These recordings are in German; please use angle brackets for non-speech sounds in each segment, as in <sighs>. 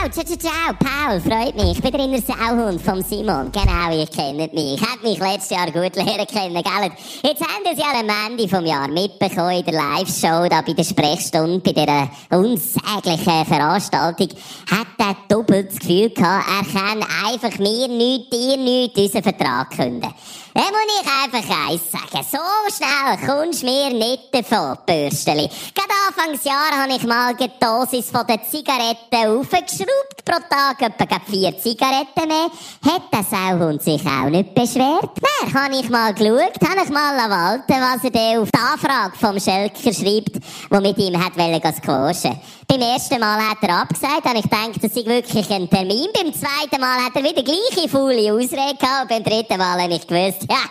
ciao, ciao, ciao, ciao, Paul, freut mich. Ich bin der innere Sauhund vom Simon. Genau, ihr kennt mich. Hat mich letztes Jahr gut lernen kennen, gell? Jetzt haben Sie ja am Ende vom Jahr mitbekommen in der Live-Show, da bei der Sprechstunde, bei dieser unsäglichen Veranstaltung, hat er doppelt das Gefühl gehabt, er kann einfach mir nichts, dir nichts, unseren Vertrag künden. Dann muss ich einfach eins sagen. So schnell kommst du mir nicht davon, Bürsteli. Gerade Anfangsjahr habe ich mal die Dosis von den Zigaretten aufgeschraubt. Pro Tag etwa vier Zigaretten mehr. Hat der Sauhund sich auch nicht beschwert? Wer habe ich mal geschaut, habe ich mal walten, was er denn auf die Anfrage vom Schelker schreibt, der mit ihm hat squashen beim ersten Mal hat er abgesagt, und ich denke, das ist wirklich ein Termin. Beim zweiten Mal hat er wieder gleiche faule Ausrede gehabt. Beim dritten Mal habe ich gewusst, ja,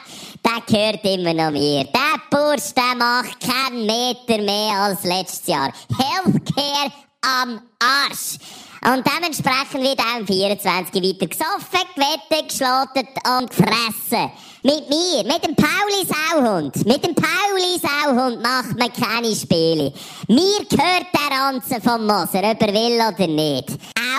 der gehört immer noch mir. Der Bursch, der macht keinen Meter mehr als letztes Jahr. Healthcare am Arsch. Und dementsprechend wird auch im 24 weiter gesoffen, gewettet, geschlotet und gefressen. Mit mir, mit dem Pauli Sauhund. Mit dem Pauli Sauhund macht man keine Spiele. Mir gehört der Ranzen vom Moser, ob er will oder nicht.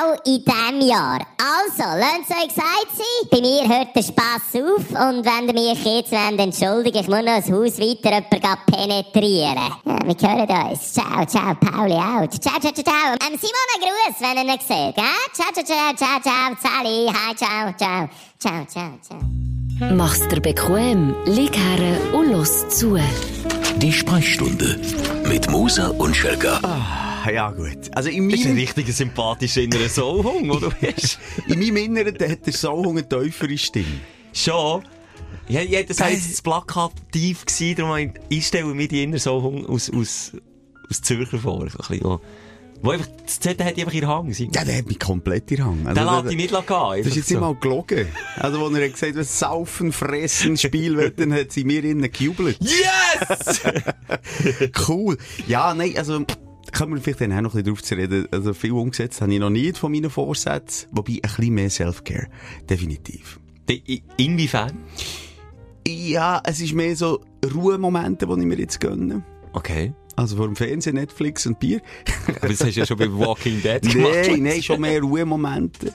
Auch in diesem Jahr. Also, lasst euch gesagt sein, bei mir hört der Spass auf und wenn ihr mich jetzt wollt, entschuldigen, ich muss noch das Haus weiter jemanden penetrieren. Ja, wir hören uns. Ciao, ciao, Pauli out. Ciao, ciao, ciao, ciao. Ähm, Simon, ein Gruß, wenn ihr ihn seht, gell? Ciao, ciao, ciao, ciao, ciao, Sally, hi, ciao, ciao. Ciao, ciao, ciao. Mach's dir bequem, lieg her und los zu. Die Sprechstunde mit Musa und Schelga. Ah, ja gut. Also in Das ist ein richtiger sympathischer innerer Soulhung, oder? <laughs> Weißt in meinem Inneren hat der Sauhung eine tiefere Stimme. Schon. Ja, ja, das war jetzt das plakativ gewesen, darum ich- ich stelle mir die innerer Soulhung aus, aus, aus Zürcher vor. So ein bisschen, wo, wo einfach, das Z hat einfach in der Hang. Ja, der hat mich komplett in den Hang. Also, Der lässt dich nicht gehen. Das ist jetzt so. mal gelogen. Also, wo er hat gesagt, was saufen, fressen, Spiel, dann hat sie mir innen gejubelt. Yes! <laughs> Cool. Ja, nein, also, können wir vielleicht dann auch noch ein bisschen drauf zu reden. Also, viel umgesetzt habe ich noch nicht von meinen Vorsätzen. Wobei, ein bisschen mehr Self-Care. Definitiv. Die- Inwiefern? Ja, es ist mehr so Ruhemomente, die ich mir jetzt gönne. Okay. Also vor dem Fernsehen, Netflix und Bier. Aber das hast du ja schon bei Walking Dead gemacht. Nein, nein, schon mehr Ruhemomente.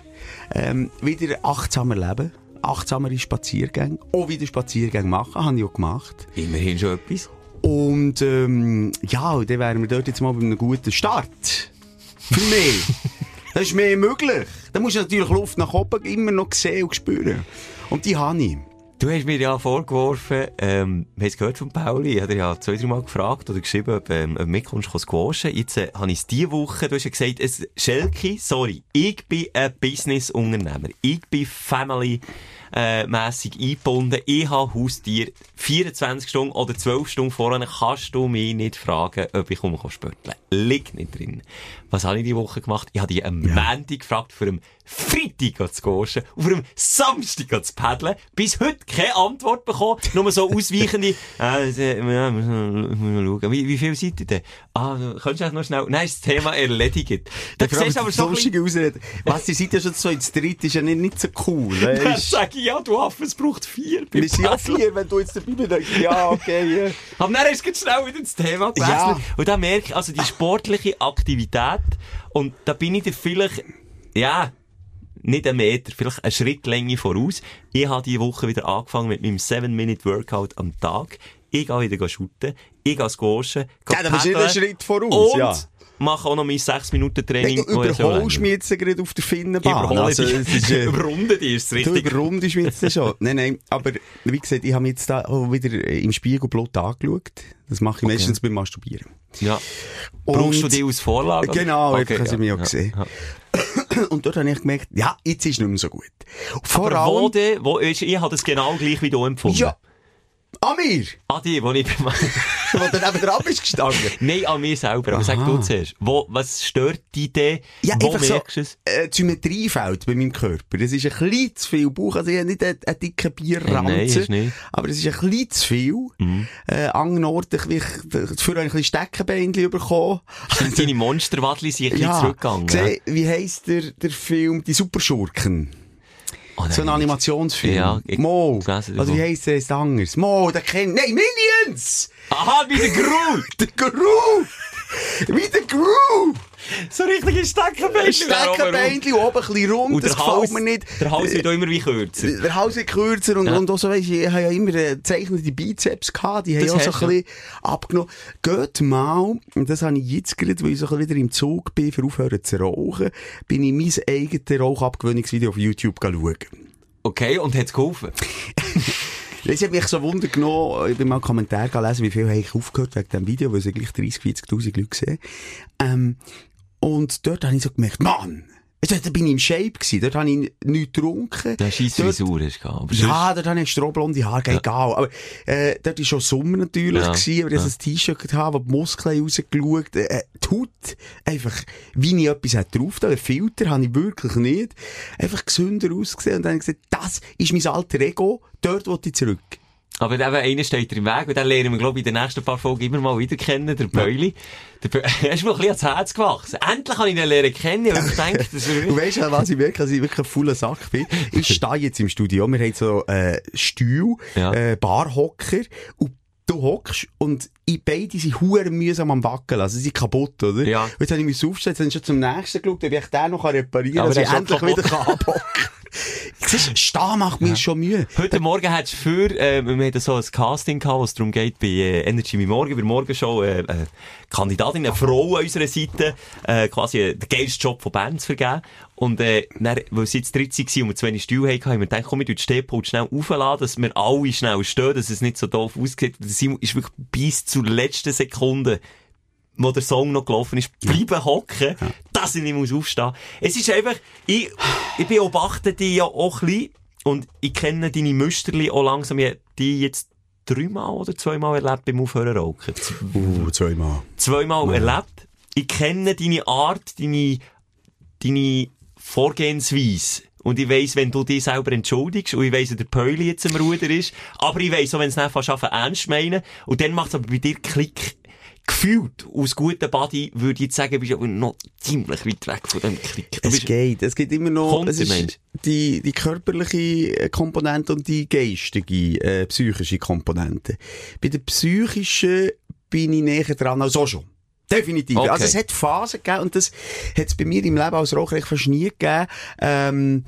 Ähm, wieder achtsamer leben. Achtsamere Spaziergänge. Auch wieder Spaziergänge machen, habe ich auch gemacht. Immerhin schon etwas. Und ähm, ja, dann wären wir dort jetzt mal bei einem guten Start. Für mich. <laughs> das ist mehr möglich. Da musst du natürlich Luft nach oben immer noch sehen und spüren. Und die habe ich. Du hast mir ja vorgeworfen, ähm, wir haben es gehört von Pauli, ich habe ja zwei, drei Mal gefragt oder geschrieben, ob, ähm, ob du mitkommst, kannst squashen. Jetzt äh, habe ich es diese Woche, du hast ja gesagt, es, Schelke, sorry, ich bin ein Business-Unternehmer. Ich bin family äh, mässig eingebunden. Ich habe Haustier 24 Stunden oder 12 Stunden vorher. Kannst du mich nicht fragen, ob ich komme spötteln. Liegt nicht drin. Was habe ich diese Woche gemacht? Ich habe dich am Montag gefragt, für einen Freitag zu gehen und für einen Samstag zu paddeln. Bis heute keine Antwort bekommen. Nur so ausweichende, <laughs> äh, ja, muss man schauen. Wie, wie viel seid ihr denn? Ah, könntest du noch schnell? Nein, ist das Thema erledigt. <laughs> Da allem siehst aber die so lustige Ausrede. Was, ihr seid ja schon so ins Dritte, ist ja nicht, nicht so cool. <laughs> Dann Weißt? sage ich, ja, du Affe, es braucht vier. Wir sind ja vier, wenn du jetzt dabei bist. Ja, okay, ja. Aber dann ist es schnell wieder das Thema gewechselt. Ja. Und dann merke ich, also die sportliche Aktivität, und da bin ich dir vielleicht, ja, nicht einen Meter, vielleicht eine Schrittlänge voraus. Ich habe diese Woche wieder angefangen mit meinem 7-Minute-Workout am Tag. Ich gehe wieder shooten, ich gehe squashen, gehe Ja, da bist du einen Schritt voraus, und ja. Mache auch noch mein 6-Minuten-Training. Nein, du überholst mich jetzt gerade auf der Ich Finnenbahn. überhole Also, dich. es ist, äh, <laughs> Überrunde dich, ist es Du richtig. überrundest mich jetzt schon. <laughs> nein, nein, aber wie gesagt, ich habe mich jetzt da auch wieder im Spiegel blut angeschaut. Das mache ich meistens beim Masturbieren. Ja. Brauchst du Und- die als Vorlage? Genau, Okay, einfach, dass ich mich auch ja, gesehen. ja. <clears throat> Und dort habe ich gemerkt, ja, jetzt ist es nicht mehr so gut. Vor Aber wo allem, denn? Wo ist, ich habe das genau gleich wie du empfunden. ja, an mir, An die, wo ich beim <laughs> wo du neben dran bist gestanden. Nein, an mir selber. Aber sag du zuerst. Wo, was stört dich denn? Ja, wo einfach so, merkst du es? äh, die Symmetrie fehlt bei meinem Körper. Es ist ein bisschen zu viel Bauch. Also ich habe nicht einen, einen dicken Bierranzen. Nein, ist nicht. Aber es ist ein bisschen zu viel. Äh, an Orten, ich, dafür habe ich ein bisschen Steckenbeinchen bekommen. Sind deine <laughs> Monsterwadli sind ein bisschen zurückgegangen? gesehen, wie heisst der, der Film Die Superschurken? Oh, nein, So ein. Animationsfilm. Ja, ich- Mo. Also wie heisst der jetzt anders? Mo, der kennt... Nein, Minions! Aha, wie der Groot! <laughs> Der Gru! Wie der Groove! So richtige Steckenbein. Steckenbeinchen, oben ein bisschen rund, Und das der Hals, gefällt mir nicht. der Hals wird auch immer wie kürzer. Der Hals wird kürzer und, Ja. und auch so, weisst, ich habe ja immer äh, gezeichnete Bizeps gehabt, die haben auch so ein bisschen abgenommen. Geht mal, und das habe ich jetzt gerade, weil ich so ein bisschen wieder im Zug bin, für aufhören zu rauchen, bin ich mein eigenes Rauchabgewöhnungsvideo auf YouTube schauen. Okay, und hat's geholfen? <laughs> Das hat mich so Wunder genommen, ich bin mal Kommentar gelesen, wie viel habe ich aufgehört wegen diesem Video, weil es gleich 30, 40'000 Leute gesehen. Ähm, und dort habe ich so gemerkt, Mann! Da bin ich im Shape gewesen, dort habe ich nichts getrunken. Der scheisse Dort- Visur ist gehabt. Aber Ja, dort habe ich strohblonde Haare, egal. Aber, äh, dort war schon Sommer natürlich, Ja. gewesen, aber ich hatte ein T-Shirt gehabt, wo die Muskeln rausgeschaut, äh, die Haut, einfach, wie ich etwas drauf da, einen Filter habe ich wirklich nicht. Einfach gesünder ausgesehen und dann habe ich gesagt, das ist mein alter Ego, dort will ich zurück. Aber eben, einer steht dir im Weg, und dann lernen wir, glaube ich, in den nächsten paar Folgen immer mal wieder kennen, der Beuli. Der Bö <laughs> er ist mir ein bisschen ans Herz gewachsen. Endlich habe ich ihn lernen kennen, und ich denke, das <laughs> ist Du weißt ja, was ich merke, dass ich wirklich ein fauler Sack bin. Ich <laughs> stehe jetzt im Studio, wir haben so, äh, Stuhl, Ja. äh, Barhocker, und du hockst und ich, beide sind hure mühsam am Wackeln, also sie sind kaputt, oder? Ja. Und jetzt habe ich mich aufgestellt, dann schon zum nächsten geschaut, ob ich den noch reparieren kann, Aber dass ich endlich schon wieder kann abhocken <laughs> Siehst, stehen macht mir schon Mühe. Heute Morgen hattest du für, äh, wir hatten so ein Casting gehabt, wo es darum geht, bei äh, Energy My Morgen, bei der Morgenshow, äh, äh, Kandidatin, eine Frau an unserer Seite, äh, quasi den geilsten Job von Bern zu vergeben. Und, äh, dann, weil sie jetzt dritt waren und wir zu wenig Stühle hatten, haben wir gedacht, komm, ich den Stehpult schnell aufladen, dass wir alle schnell stehen, dass es nicht so doof aussieht. Simon ist wirklich bis zur letzten Sekunde wo der Song noch gelaufen ist, bleiben hocken, dass ich nicht muss aufstehen. Es ist einfach, ich, ich beobachte die ja auch ein bisschen und ich kenne deine Müsterli auch langsam, ich die jetzt dreimal oder zweimal erlebt beim Aufhören rauchen. Uh, zweimal. Zweimal erlebt. Ich kenne deine Art, deine, deine Vorgehensweise. Und ich weiss, wenn du dich selber entschuldigst, und ich weiss, dass der Päuli jetzt am Ruder ist, aber ich weiss auch, wenn es nicht fast ernst meinen, und dann macht es aber bei dir Klick. Gefühlt, aus gutem Body, würde ich jetzt sagen, bist du aber noch ziemlich weit weg von dem Klick. Es geht. Es gibt immer noch Kommt es ist die, die körperliche äh, Komponente und die geistige, äh, psychische Komponente. Bei der psychischen bin ich näher dran als auch schon. Definitiv. Okay. Also es hat Phasen gegeben und das hat es bei mir im Leben als Raucher fast nie gegeben, ähm,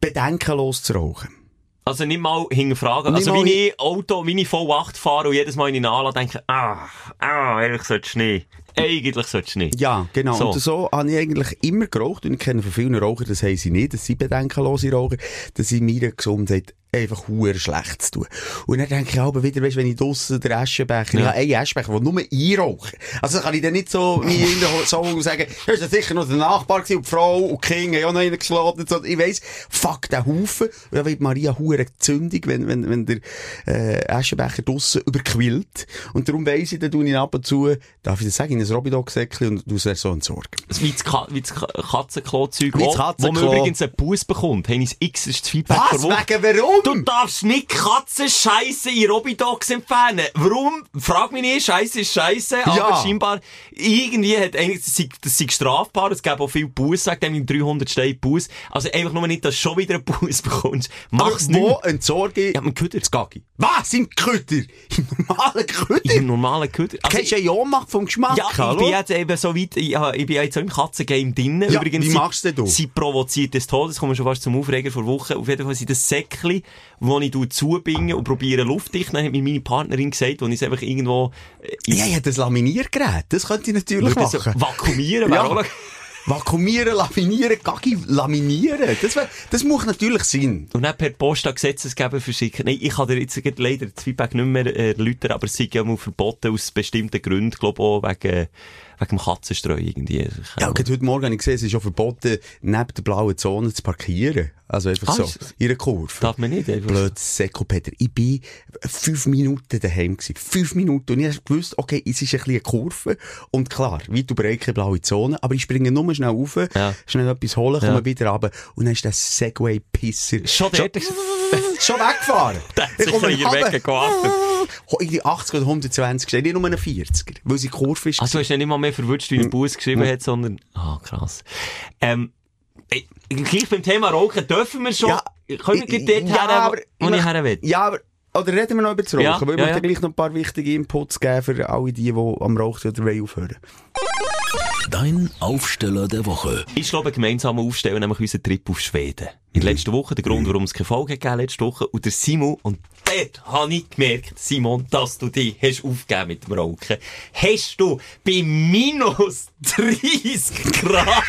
bedenkenlos zu rauchen. Also nicht mal hinterfragen. Nicht Also mal wie ich Auto, wie ich V8 fahre und jedes Mal in den Anlass denke, ah, ah, eigentlich solltest du nicht. Eigentlich solltest du nicht. Ja, genau. So. Und so habe ich eigentlich immer geraucht. Und ich kenne von vielen Rauchern, das haben sie nicht, das sind bedenkenlose Raucher, dass sie meiner Gesundheit einfach hure schlecht zu tun. Und dann denke ich aber wieder, weißt, wenn ich draussen den Aschenbecher, Ja. ich habe einen Aschenbecher, der nur einrauchen. Also kann ich dann nicht so, wie <laughs> in der Song sagen, das ist ja sicher noch der Nachbar gewesen, und die Frau und die Kinder haben auch noch einen geschlagen. und So. Ich weiss, fuck, der Haufen. Und dann wird Maria hure zündig, wenn, wenn, wenn der, äh, Aschenbecher draussen überquillt. Und darum weiss ich, dann tue ich ab und zu, darf ich das sagen, in ein Robidog-Säckchen und du es so entsorgen. Wie das, Ka wie das Ka- Katzenklo-Zeug, wo- wo Katzenklo. man übrigens einen Bus bekommt, haben uns x das Feedback Was? Wegen warum? Du darfst nicht Katzenscheiße in Robidogs entfernen. Warum? Frag mich nicht, Scheiße ist Scheiße, aber Ja. scheinbar, irgendwie hat eigentlich, das sei, das sei strafbar, es gäbe auch viel Buß, sagt einem 300 Steine Buß. Also einfach nur nicht, dass du schon wieder einen Buß <laughs> bekommst. Mach's Aber wo nicht. entsorge ich Ja, mit Köder. das Gaggi? Was? Im Köder? Im normalen Köder? Im normalen Köder. Also, Kennst du ja Ohnmacht vom Geschmack? Ja, ich hallo? bin jetzt eben so weit, ich, ja, ich bin jetzt auch im Katzengame drinnen. Ja, Übrigens, wie machst denn du? Sie provoziert des Todes, kommen schon fast zum Aufreger vor Wochen. Auf jeden Fall sind das Säckchen, wo ich zubinge und probiere luftdicht. Dann hat mir meine Partnerin gesagt, wo ich es einfach irgendwo, äh, Ja, ich hätte das Laminiergerät. Das könnte ich natürlich so machen. vakuumieren, Ja. Vakuumieren, laminieren, Gaggi laminieren. Das, wär, das macht natürlich Sinn. Und dann per Post an Gesetzesgeber verschicken. Nein, ich kann dir jetzt leider das Feedback nicht mehr erläutern, aber es sind ja mal verboten aus bestimmten Gründen, glaube auch wegen, wegen dem Katzenstreu irgendwie. Ja, und gerade heute Morgen habe ich gesehen, es ist auch verboten, neben der blauen Zone zu parkieren. Also einfach Ah, so, in einer Kurve. Darf man nicht einfach. Blöd Seko, Peter. Ich bin fünf Minuten daheim gewesen. Fünf Minuten. Und ich habe gewusst, okay, es ist ein bisschen eine Kurve. Und klar, weit und breit keine blaue Zone. Aber ich springe nur schnell rauf, Ja. schnell etwas holen, komme Ja. wieder runter. Und dann ist der Segway-Pisser Schon dort. <laughs> schon weggefahren. <laughs> Sich komme hier weggewartet. Ho- Irgendwie 80 oder 120 gestellt, nicht nur einen 40er. Weil sie Kurve ist. Also, du hast ja nicht mal mehr verwünscht, wie ein Bus geschrieben hat, sondern, ah, krass. Ähm, ey, gleich beim Thema Rauchen dürfen wir schon, können wir dort ja, her, aber wo ich möchte- her will? Ja, aber oder reden wir noch über das Rauchen? Ja, Weil ich ja, ja. gleich noch ein paar wichtige Inputs geben für alle die, die am Rauchen oder wollen aufhören. Dein Aufsteller der Woche. Ich glaube, gemeinsam aufstellen, nämlich unseren Trip auf Schweden. In der letzten Woche, der Grund, warum es keine Folge gegeben hat, letzte Woche, und der Simon, und dort habe ich gemerkt, Simon, dass du dich hast aufgegeben mit dem Rauchen. Hast du bei minus 30 Grad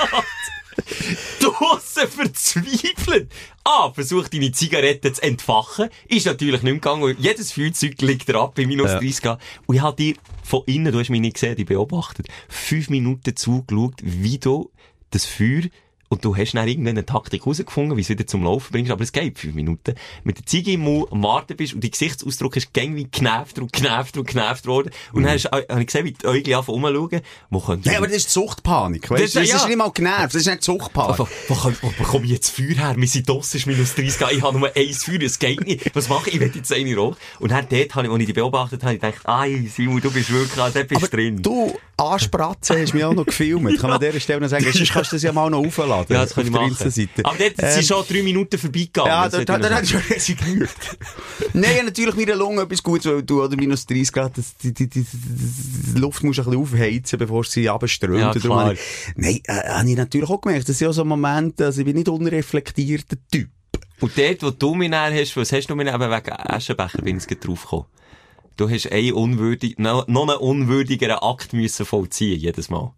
<laughs> draussen verzweifelt. Ah, versuch deine Zigarette zu entfachen. Ist natürlich nicht mehr gegangen. Jedes Feuerzeug liegt dir ab bei minus 30 Grad. Und ich habe dir von innen, du hast mich nicht gesehen, ich beobachtet, fünf Minuten zugeschaut, wie du das Feuer und du hast dann irgendeine eine Taktik herausgefunden, wie es wieder zum Laufen bringst, aber es geht fünf Minuten. Mit der Ziege im Mund am Warten bist und dein Gesichtsausdruck ist gängig wie genervt und genervt und genervt worden. Und dann hast- äh, habe ich gesehen, wie die Äugel anfangen rumschauen. Wo könnte Ja, aber das ist die Suchtpanik. Weißt? Das- Das, ja. ist nicht mal genervt, das ist nicht die Suchtpanik. Wo, wo, wo, wo bekomme ich jetzt Feuer her? Draussen, es ist minus 30 Grad, ich habe nur ein Feuer, es geht nicht. Was mache ich? Ich will jetzt eine rauchen. Und dann dort, als ich dich beobachtet habe, ich gedacht, ah, Simon, du bist wirklich, dort bist du drin. du, Anspratzen hast mich auch noch gefilmt. Kann man an dieser Stelle noch sagen, sonst kannst du das ja mal noch aufladen. Ja, das kann ich machen. Insta-Seite. Aber dort Ähm, sind schon drei Minuten vorbeigegangen. Ja, hätte da ich hat schon resigniert. <laughs> Nein, natürlich meine Lunge etwas Gutes, weil du oder minus 30 Grad, das, die, die, die, die Luft musst du ein bisschen aufheizen, bevor sie abströmt. Ja, klar. Nein, äh, habe ich natürlich auch gemerkt. Das sind ja so Momente, also ich bin nicht unreflektierter Typ. Und dort, wo du mich näher hast, was hast du mir eben wegen Aschenbecher bin ich draufgekommen. Du hast einen unwürdig, noch einen unwürdigeren Akt müssen vollziehen, jedes Mal.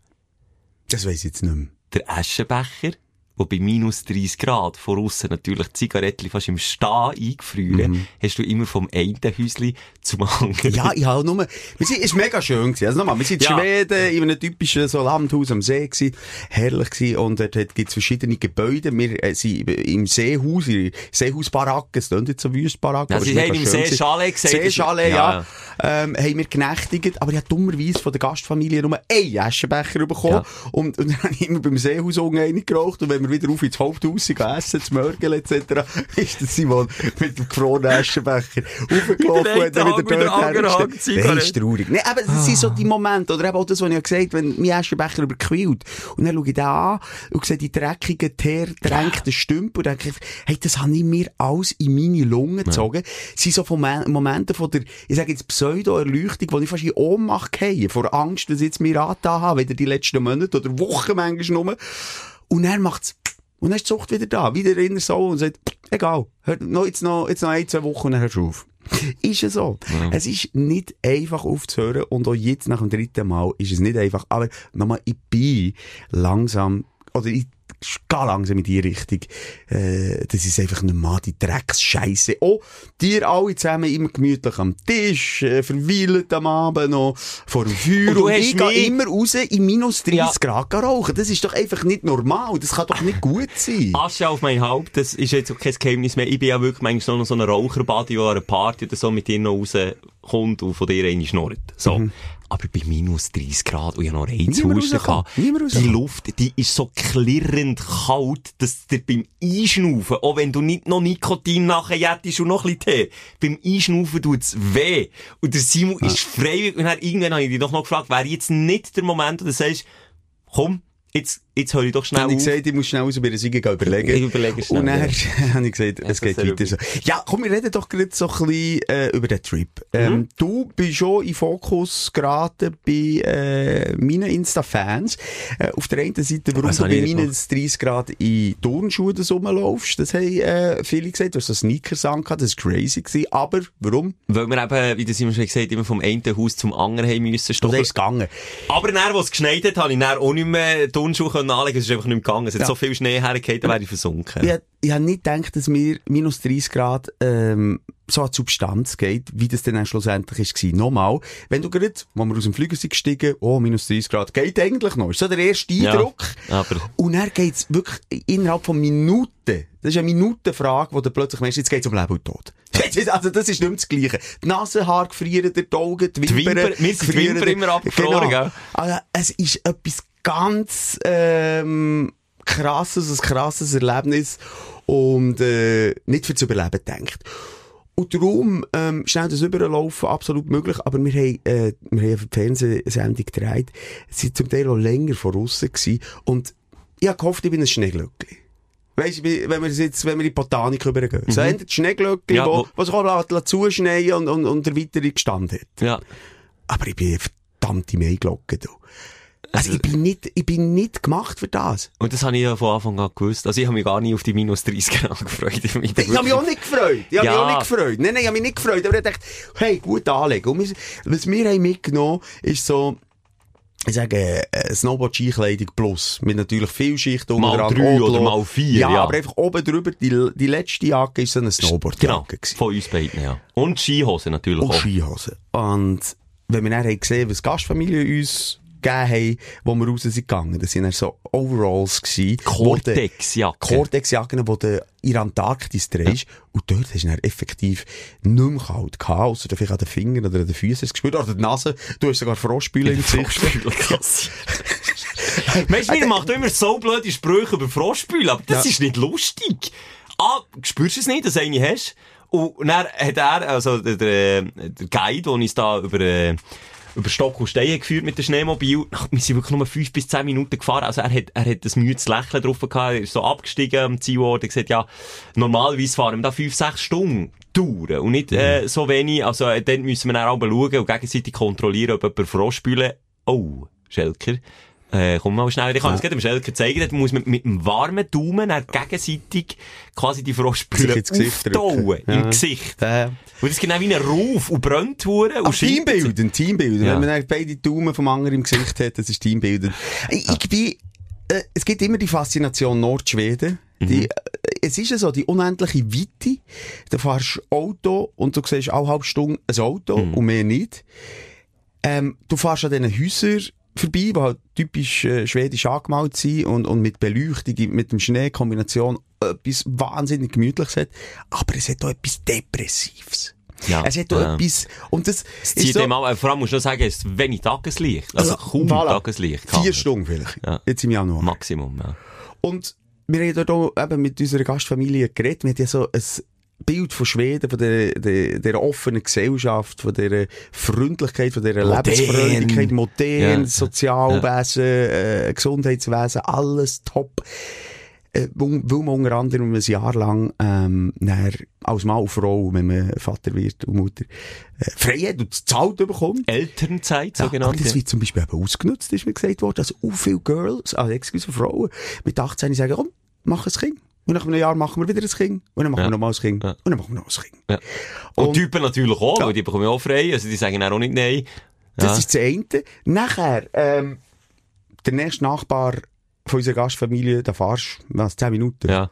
Das weiss ich jetzt nicht mehr. Der Aschenbecher, der bei minus 30 Grad von aussen natürlich die Zigaretten fast im Stehen eingefrieren, hast du immer vom einen Häuschen zum anderen. Ja, ich habe nur, wir sind, ist mega schön gewesen. Also nochmal, wir sind in Ja. Schweden, in einem typischen so Landhaus am See gewesen. Herrlich gewesen. Und dort gibt es verschiedene Gebäude. Wir äh, sind im Seehaus, in der Seehausbaracke. Es klingt nicht so Wüstbaracke. Ja, aber sie haben im. Seechalet gesagt, das- Seechalet, ja. ja. Ähm, haben wir genächtigt. Aber ich habe dummerweise von der Gastfamilie nur einen Aschenbecher bekommen. Ja. Und, und dann habe ich immer beim Seehaus unten geraucht. Und wenn wir wieder auf ins Haupthaus essen, zu Mörgel etc., <laughs> ist der Simon mit dem gefrorenen Aschenbecher aufgelaufen der und dann wieder dort hergestellt. Das ist traurig. Nee, aber das sind so die Momente, oder eben auch das, was ich ja gesagt habe, wenn mein Aschenbecher überquillt. Und dann schaue ich da an und sehe die dreckigen, teerdränkten Stümpen und denke, hey, das habe ich mir alles in meine Lungen gezogen. Das sind so Momen- Momente von der, ich sage jetzt Pseudo-Erleuchtung, wo ich fast in Ohnmacht gehe, vor Angst, dass ich jetzt mir angetan habe, wieder die letzten Monate oder Wochen manchmal nur. Und dann macht's, und dann ist die Sucht wieder da, wieder in der Soul und sagt, egal, hör, noch, jetzt noch, jetzt noch ein, zwei Wochen und dann hörst du auf. <laughs> Ist es so. Es ist nicht einfach aufzuhören und auch jetzt nach dem dritten Mal ist es nicht einfach. Aber nochmal, ich bin langsam, oder ich gehe langsam in die Richtung, äh, das ist einfach nicht mal die Drecksscheiße. Oh, die alle zusammen immer gemütlich am Tisch, äh, verweilen am Abend noch vor dem Feuer Und und, ich gehe immer raus in minus 30 Ja. Grad rauchen. Das ist doch einfach nicht normal. Das kann doch nicht gut sein. <laughs> Asche auf mein Haupt, das ist jetzt auch kein Geheimnis mehr. Ich bin ja wirklich manchmal noch so ein Raucherbuddy, der an einer Party oder so mit dir noch rauskommt und von dir eine schnurrt. So. Aber bei minus 30 Grad und ich noch rauskommen. gehabt. Niemand Die. Luft, die ist so klirrend kalt, dass dir beim Einschnaufen, auch wenn du nicht noch Nikotin nachher jettest und noch ein bisschen Tee, beim Einschnaufen tut's weh. Und der Simon ist freiwillig und dann irgendwann habe ich dich doch noch gefragt, wäre jetzt nicht der Moment, wo du sagst, komm, jetzt, jetzt höre ich doch schnell ich auf. gesagt, ich muss schnell aus über Siege überlegen. Ich überlege schnell, Und dann ja. <laughs> habe ich gesagt, es das geht weiter so. Ja, komm, wir reden doch gerade so ein bisschen äh, über den Trip. Ähm, du bist schon in Fokus geraten bei äh, meinen Insta-Fans. Äh, auf der einen Seite, warum Was du bei minus 30 Grad in Turnschuhen das rumlaufst. Das haben äh, viele gesagt. Du hast so Sneakers angehabt, das war crazy. Gewesen. Aber warum? Weil wir eben, wie der Simon schon gesagt immer vom einen Haus zum anderen haben müssen Du stochen. ist gegangen. Aber dann, wo es geschneit hat, habe ich dann auch nicht mehr Turnschuhe können anlegen. Es ist einfach nicht mehr gegangen. Es hat Ja. so viel Schnee hergegeben, dann wäre ich versunken. Hab- ich habe nicht gedacht, dass mir minus 30 Grad ähm, so an die Substanz geht, wie das dann schlussendlich ist war. Nochmal, wenn du gerade, wo wir aus dem Flüger sind gestiegen, oh, minus 30 Grad, geht eigentlich noch. Ist so der erste Ja, Eindruck. aber- Und dann geht's wirklich innerhalb von Minuten, das ist eine Minutenfrage, wo du plötzlich merkst, jetzt geht's um Leben und Tod. <laughs> Also, das ist nicht mehr das Gleiche. Die Nasenhaare gefrieren, die Augen, die Die Wimpern. Wimper- mir sind die immer abgefroren, gell? Also, es ist etwas ganz, ähm, krasses, ein krasses Erlebnis und äh, nicht für das Überleben denkt. Und darum, ähm, schnell das Überlaufen, absolut möglich, aber wir haben, äh, wir haben eine Fernsehsendung gedreht, sie sind zum Teil auch länger voraus gewesen und ich habe gehofft, ich bin ein Schneeglöckli. Weißt du, wenn wir jetzt, wenn wir in die Botanik übergehen. So, entweder die Schneeglöckchen, Ja, wo, wo- sich auch zuschneien und, und, und der weitere Gestand hat. Ja. Aber ich bin eine verdammte Maiglocke, du. Also, Also- ich bin nicht, ich bin nicht gemacht für das. Und das habe ich ja von Anfang an gewusst. Also ich habe mich gar nicht auf die minus 30 Grad gefreut. Ich habe mich auch nicht gefreut. Ich habe Ja. mich auch nicht gefreut. Nein, nein, ich habe mich nicht gefreut. Aber ich dachte, hey, gut anlegen. Und wir, was wir haben mitgenommen, ist so, ich sage, äh, Snowboard-Skikleidung plus. Mit natürlich viel Schichten Mal unter drei oder mal vier, Ja, ja. aber einfach oben drüber, die, die letzte Jacke ist so eine Genau, Snowboard-Jacke. gewesen. von uns beiden, ja. Und Skihose natürlich Und auch. Skihosen. Und wenn wir dann haben gesehen, was Gastfamilien uns gegeben haben, wo wir raus sind gegangen, das sind dann so Overalls gewesen. wo du- Cortex-Jacke. Cortex-Jacken, die du in der Antarktis drehst. Und dort hast du dann effektiv nicht mehr kalt gehabt, ausser du vielleicht an den Fingern oder an den Füßen gespürt, oder an der Nase. Du hast sogar Frostbülle im Gesicht. <laughs> Du, mir macht immer so blöde Sprüche über Frostbülle, aber das Ja. ist nicht lustig. Ah, spürst du es nicht, dass du eine hast? Und dann hat er, also der, der, der Guide, der uns da über, äh, über Stock und Stein geführt mit dem Schneemobil, ach, wir sind wirklich nur fünf bis zehn Minuten gefahren. Also er hat, er hat ein müdes Lächeln drauf gehabt, er ist so abgestiegen am Zielort, er gesagt, ja, normalerweise fahren wir da fünf, sechs Stunden. Touren. Und nicht, äh, so wenig, also, äh, dann müssen wir dann auch schauen und gegenseitig kontrollieren, ob jemand Frostbülle, oh, Schelker, äh, komm mal schnell, ich kann es gerade dem Schelker zeigen, dort muss man mit einem warmen Daumen gegenseitig quasi die drücken. auftauen, Ja. im Gesicht. Äh, Und das geht dann wie ein Ruf und brennt hure und Ach, schiebt- Teambilden, Teambilden. Ja. Wenn man beide Daumen vom anderen im Gesicht hat, das ist Teambilden. Ich, ich bin, äh, es gibt immer die Faszination Nordschweden. Die, äh, es ist ja so, die unendliche Weite. Du fährst Auto und du siehst eine halbe Stunde ein Auto und mehr nicht. Ähm, du fährst an diesen Häusern vorbei, die halt typisch äh, schwedisch angemalt sind und, und mit Beleuchtung, mit dem Schnee Kombination etwas wahnsinnig Gemütliches hat. Aber es hat auch etwas Depressives. Ja. Es hat auch Ja. etwas, und das Es ist so, dem auch, äh, vor allem musst du noch sagen, es ist wenig Tageslicht. Also kaum voilà. Tageslicht. Vier Kann- Stunden vielleicht. Ja. Jetzt im Januar. Maximum, ja. Und wir haben dort auch eben mit unserer Gastfamilie geredet. Wir haben ja so ein Bild von Schweden, von der, der, der offenen Gesellschaft, von der Freundlichkeit, von der. Lebensfreundlichkeit, modern, Ja. Sozialwesen, äh, Gesundheitswesen, alles top. Äh, weil man unter anderem ein Jahr lang ähm, als Mann und Frau, wenn man Vater wird und Mutter, äh, frei hat und zahlt bekommt. Elternzeit, Ja, sogenannt. aber das wird zum Beispiel eben ausgenutzt, ist mir gesagt worden, dass auch viele Girls, also excuse, Frauen, mit 18 sagen, komm, mach ein Kind. Und nach einem Jahr machen wir wieder ein Kind. Und dann machen Ja. wir nochmal ein Kind. Ja. Und dann machen wir noch ein Kind. Ja. Und, Und- Typen natürlich auch, weil die bekommen ja auch frei, also die sagen auch nicht nein. Das ist das eine. Nachher, ähm, der nächste Nachbar von unserer Gastfamilie, da fahrst du, was, 10 Minuten? Ja.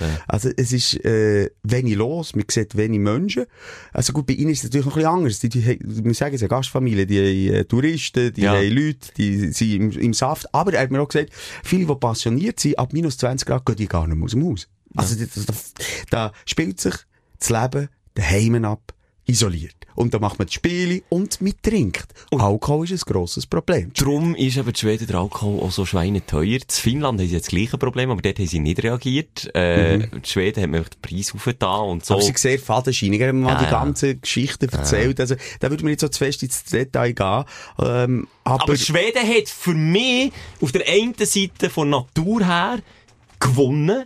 Ja. Also, es ist, äh, wenig los, man sieht wenig Menschen. Also gut, bei ihnen ist es natürlich noch ein bisschen anders. Die, die, wir sagen es, eine Gastfamilie, die haben äh, Touristen, die Ja. haben Leute, die sind im, im Saft. Aber er hat mir auch gesagt, viele, die passioniert sind, ab minus 20 Grad gehen die gar nicht mehr aus dem Haus. Also, da, da, da spielt sich das Leben daheim ab, isoliert. Und da macht man die Spiele und man trinkt. Alkohol ist ein grosses Problem. Darum ist eben die Schweden der Alkohol auch so schweineteuer. In Finnland haben sie jetzt das gleiche Problem, aber dort haben sie nicht reagiert. Äh, Die Schweden haben einfach den Preis aufgetan und so. Aber sie sehr fadenscheinig. Er hat mir mal Ja, die ja. ganze Geschichte erzählt. Also, da würde man nicht so zu fest ins Detail gehen. Ähm, aber, Aber Schweden hat für mich auf der einen Seite von Natur her gewonnen.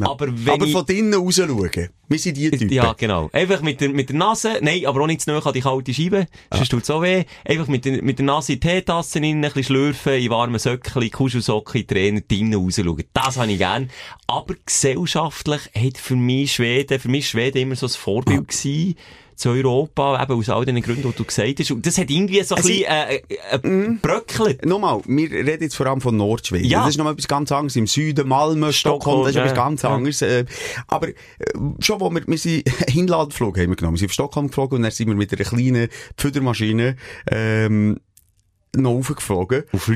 Aber wenn aber ich, von drinnen raus schauen. Wir sind die Typen. Ja, genau. Einfach mit der, mit der Nase, nein, aber auch nicht zu nahe an die kalte Scheibe, sonst tut's auch weh. Einfach mit der, mit der Nase in die Teetasse rein, ein bisschen schlürfen, in warmen Söckchen, Kuschelsocken, Tränen, drinnen rausschauen. Das habe ich gern. Aber gesellschaftlich hat für mich Schweden, für mich Schweden immer so ein Vorbild gewesen. Zu Europa, eben aus all den Gründen, die du gesagt hast. Und das hat irgendwie so ein bisschen, äh, äh, äh, bröckelt. Nochmal, wir reden jetzt vor allem von Nordschweden. Ja. Das ist nochmal etwas ganz anderes. Im Süden, Malmö, Stockholm, das ist ja. etwas ganz Ja. anderes. Äh, aber äh, schon, wo wir, wir sind <laughs> Hinlandflug haben wir genommen. Wir sind auf Stockholm geflogen und dann sind wir mit einer kleinen Pfüttermaschine ähm, noch raufgeflogen. Auf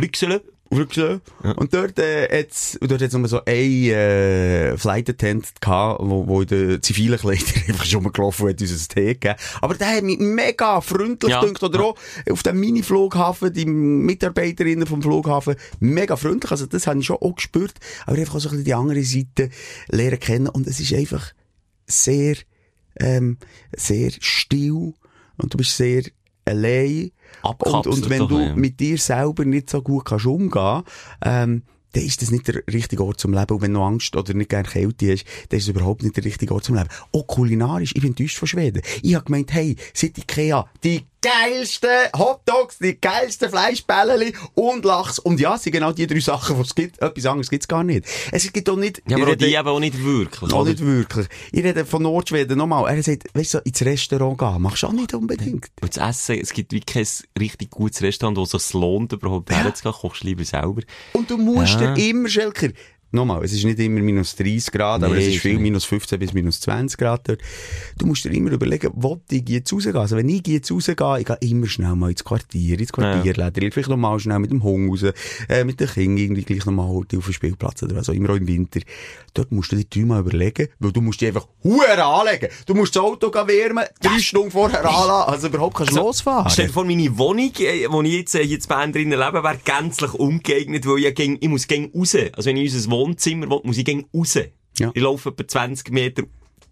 Lüxelen. Rückschlagen. Und dort, äh, hat's, und dort hat's nur so ein, äh, Flight Attendant gehabt, wo, wo in den zivilen Kleidern <laughs> einfach schon mal gelaufen hat, uns ein Tee gegeben. Aber der hat mich mega freundlich Ja. gedacht. Oder auch auf dem Mini-Flughafen, die Mitarbeiterinnen vom Flughafen, mega freundlich. Also das habe ich schon auch gespürt. Aber einfach auch so ein bisschen die andere Seite lernen kennen. Und es ist einfach sehr, ähm, sehr still. Und du bist sehr allein. Und, und wenn du ja. mit dir selber nicht so gut kannst umgehen, ähm, dann ist das nicht der richtige Ort zum Leben. Und wenn du Angst oder nicht gerne Kälte hast, dann ist es überhaupt nicht der richtige Ort zum Leben. Auch kulinarisch, ich bin enttäuscht von Schweden. Ich habe gemeint, hey, seit Ikea, die geilsten Hotdogs, die geilsten Fleischbällchen und Lachs. Und ja, es sind genau die drei Sachen, die es gibt. Etwas anderes gibt's gar nicht. Es gibt auch nicht... Ja, aber auch die eben auch nicht wirklich. auch nicht wirklich. Ich rede von Nordschweden nochmal. Er sagt, weißt du, so ins Restaurant gehen, machst du auch nicht unbedingt. Und das Essen, es gibt wie kein richtig gutes Restaurant, wo es sich lohnt, überhaupt Ja. herzugehen. Kochst du lieber selber. Und du musst Ja. dir immer, Schelker, nochmal, es ist nicht immer minus 30 Grad, aber Nee, es ist viel nicht. minus 15 bis minus 20 Grad dort. Du musst dir immer überlegen, wo ich jetzt rausgehe. Also wenn ich jetzt rausgehe, ich gehe immer schnell mal ins Quartier, ins Quartierläden, vielleicht noch mal schnell mit dem Hund raus, äh, mit den Kindern irgendwie gleich noch mal heute auf den Spielplatz oder was auch immer, auch im Winter. Dort musst du dir dreimal überlegen, weil du musst dich einfach huere anlegen. Du musst das Auto wärmen, drei Stunden vorher anlassen, also überhaupt kannst du losfahren. Stell dir vor, meine Wohnung, äh, wo ich jetzt äh, hier in Bern drinnen lebe, wäre gänzlich ungeeignet, weil ich, gäng, ich muss gäng raus. Also wenn ich in unser Wohnzimmer will, muss ich raus. Ja. Ich laufe etwa 20 Meter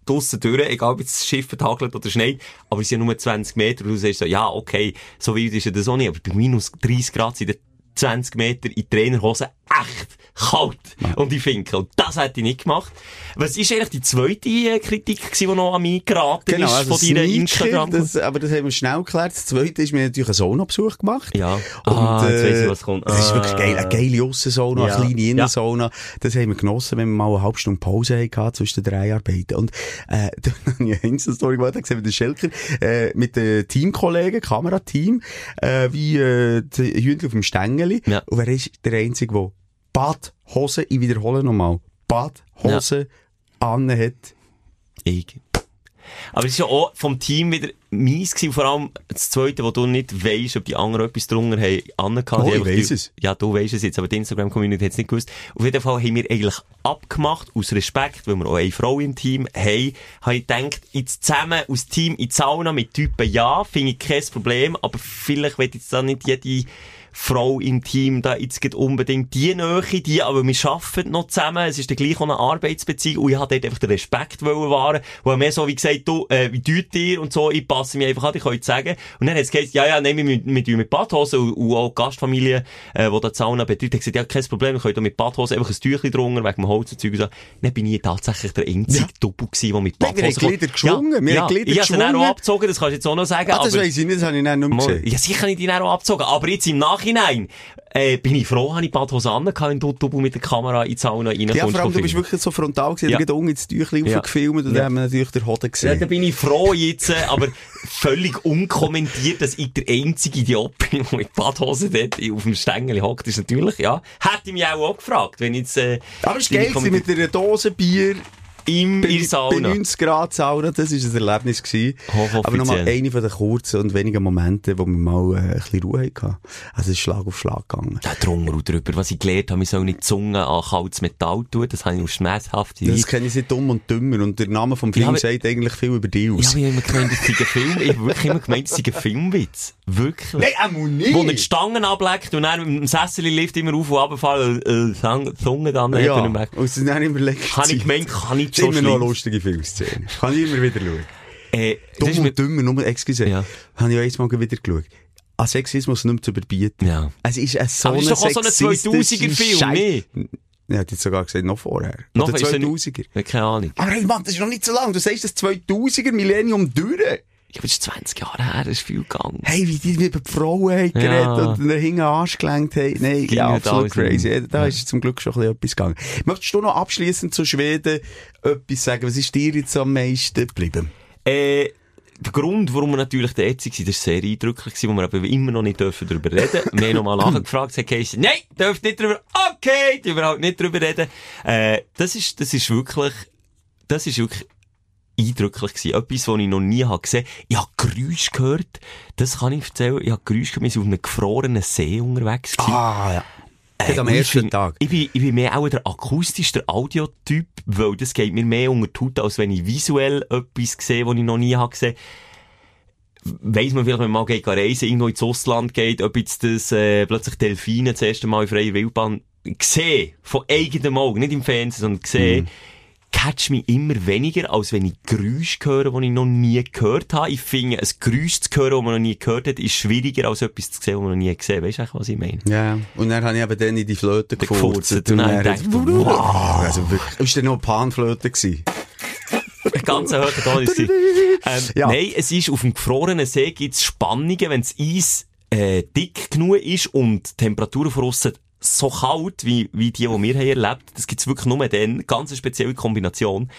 draussen durch, egal ob das Schiff verhagelt oder schneit, aber es sind ja nur 20 Meter. Und du sagst so, ja, okay, so wild ist ja das auch nicht, aber bei minus 30 Grad sind die 20 Meter in Trainerhosen echt kalt. Und ich finde, und das hätte ich nicht gemacht. Was ist eigentlich die zweite äh, Kritik gewesen, die noch an mich geraten ist von das deiner Instagram? das, aber das haben wir schnell geklärt. Das zweite ist, wir haben natürlich einen Sauna-Besuch gemacht. Ja. Und, Ah, jetzt weiss ich, äh, was kommt. Das ist wirklich Ah. geil. Eine geile Aussensauna, Ja. eine kleine Ja. Innensauna. Das haben wir genossen, wenn wir mal eine halbe Stunde Pause hatten zwischen den drei Arbeiten. Und, äh, <laughs> dann habe ich eine Insta-Story gemacht, da gesehen, wie der Schelker, äh, mit den Teamkollegen, Kamerateam, äh, wie, äh, die Hündchen auf dem Stängeli. Ja. Und wer ist der Einzige, der Badhose, ich wiederhole nochmal, Badhose anne hat. Ich. Aber es ist ja auch vom Team wieder mies gewesen, vor allem das Zweite, wo du nicht weisst, ob die anderen etwas drunter haben, angehabt. Oh, ich weiss es. Ja, du weisst es jetzt, aber die Instagram-Community hat es nicht gewusst. Auf jeden Fall haben wir eigentlich abgemacht, aus Respekt, weil wir auch eine Frau im Team haben, habe ich gedacht, jetzt zusammen aus Team in die Sauna mit Typen, ja, finde ich kein Problem, aber vielleicht wird jetzt da nicht jede Frau im Team da jetzt geht unbedingt die Nähe, die, aber wir arbeiten noch zusammen, es ist dann gleich auch eine Arbeitsbeziehung und ich habe dort einfach den Respekt wahren, wo er mehr so wie gesagt, du, äh, wie tut ihr und so, ich passe mich einfach an, ich kann euch sagen. Und dann hat es gesagt, ja, ja, nehmen wir mit, mit, mit Badhose und, und auch die Gastfamilie, äh, die da Sauna betreut, hat gesagt, ja, kein Problem, wir können mit Badhose einfach ein Tüchlein drunter, wegen dem Holz und Zeug und so. Dann bin ich tatsächlich der einzige Ja. Doppel gewesen, der mit Nein, wir Badhose haben Glieder geschwungen, wir ja, haben Glieder Ich habe sie dann auch geschwungen. abgezogen, das kannst du jetzt auch noch sagen. Ah, das aber- weiss ich nicht, das habe ich dann nicht mehr gesehen. ja, sicher nicht die dann auch abgezogen. Aber jetzt im Nachhinein, äh, bin ich froh, habe ich Badhose an, wenn du Double mit der Kamera in die Sauna reinkommst. Ja, vor allem, du bist wirklich so frontal gewesen, Ja. ja. da unten ins Tüchlein Ja. aufgefilmt und Ja. dann haben wir natürlich den Hoden Ja, gesehen. da bin ich froh jetzt, äh, aber völlig unkommentiert, dass ich der einzige Idiot bin, der mit Badhose dort auf dem Stängel hockt, ist natürlich, ja, hätte ich mich auch, auch gefragt, wenn jetzt, äh, Aber es ist geil mit einer Dose Bier im, bei, in der bei Sauna. 90 Grad Sauna, das war ein Erlebnis. Gewesen. Aber nochmal eine von den kurzen und wenigen Momente, wo wir mal äh, ein bisschen Ruhe hatten. Also es ist Schlag auf Schlag gegangen. Da drunter und drüber, was ich gelernt habe, ich soll nicht die Zunge an kaltes Metall tun, das habe ich auf schmerzhafte Das kenne ich seit dumm und dümmer und der Name vom Film aber- sagt eigentlich viel über dich Ich aus. habe immer gemeint, das sei ein Film, ich habe wirklich immer gemeint, das sei ein Filmwitz. Wirklich. Nein, auch nicht! Wo er die Stangen ableckt und dann mit dem Sessel lift immer auf und runterfallen, äh, Sang- Zunge dann, äh, ja, dann weg. und dann überlegt Habe ich gemeint, kann nicht Das ist so immer noch lustige Filmszene. Kann ich immer wieder schauen. Äh, Dumm und dümmer, nur, excuse, Ja. habe ich auch einmal wieder geschaut. An Sexismus nicht mehr zu überbieten. ja. Es ist ein so Aber es ist doch auch so ein sexistische 2000er-Film, Scheiß- nicht? Ja, hat jetzt sogar gesagt, noch vorher. Noch Oder ist er nicht- 2000er. Ja, Keine Ahnung. Aber hey, Mann, das ist noch nicht so lang. Du sagst das 2000er Millennium durch. Ich bin 20 Jahre her, das ist viel gegangen. Hey, wie die über die Frauen haben geredet Ja. und dann hinten Arsch gelenkt haben. Nein, ja, absolut crazy. um. Da ist zum Glück schon ein bisschen etwas gegangen. Möchtest du noch abschließend zu Schweden etwas sagen? Was ist dir jetzt am meisten geblieben? Äh, der Grund, warum wir natürlich dort waren, das war sehr eindrücklich, gewesen, wo wir aber immer noch nicht dürfen darüber reden. Wir haben nochmal <clears throat> nachgefragt, es hat geheißen, nein, dürft nicht darüber, okay, überhaupt nicht darüber reden. Äh, das ist, das ist wirklich, das ist wirklich eindrücklich gewesen. Etwas, was ich noch nie habe gesehen. Ich habe Geräusche gehört. Das kann ich erzählen. Ich habe Geräusche gehört. Wir sind auf einem gefrorenen See unterwegs gewesen. Ah, ja. Gerade am ich ersten find- Tag. Ich bin, ich bin mehr auch der akustisch, der Audiotyp, weil das geht mir mehr unter die Haut, als wenn ich visuell etwas sehe, was ich noch nie habe gesehen. Weiss man vielleicht, wenn man mal geht reisen, irgendwo ins Ausland geht, ob jetzt das, äh, plötzlich Delfine das erste Mal in freier Wildbahn gesehen, von eigenem Auge, nicht im Fernsehen, sondern gesehen, Mhm. Catcht mich immer weniger, als wenn ich Geräusche höre, die ich noch nie gehört habe. Ich finde, ein Geräusch zu hören, das man noch nie gehört hat, ist schwieriger, als etwas zu sehen, das man noch nie gesehen hat. Weißt du eigentlich, was ich meine? Ja, und dann habe ich eben dann in die Flöte gefurzt. Und dann dachte ich, wow, also wirklich, ist dann noch Panflöte gewesen? <laughs> Ganz hoher Ton ist sie. Ähm, Ja. Nein, es ist auf dem gefrorenen See gibt's Spannungen, wenn das Eis äh, dick genug ist und die Temperatur von aussen so kalt, wie, wie die, die wir haben erlebt das gibt's wirklich nur dann, ganz eine spezielle Kombination,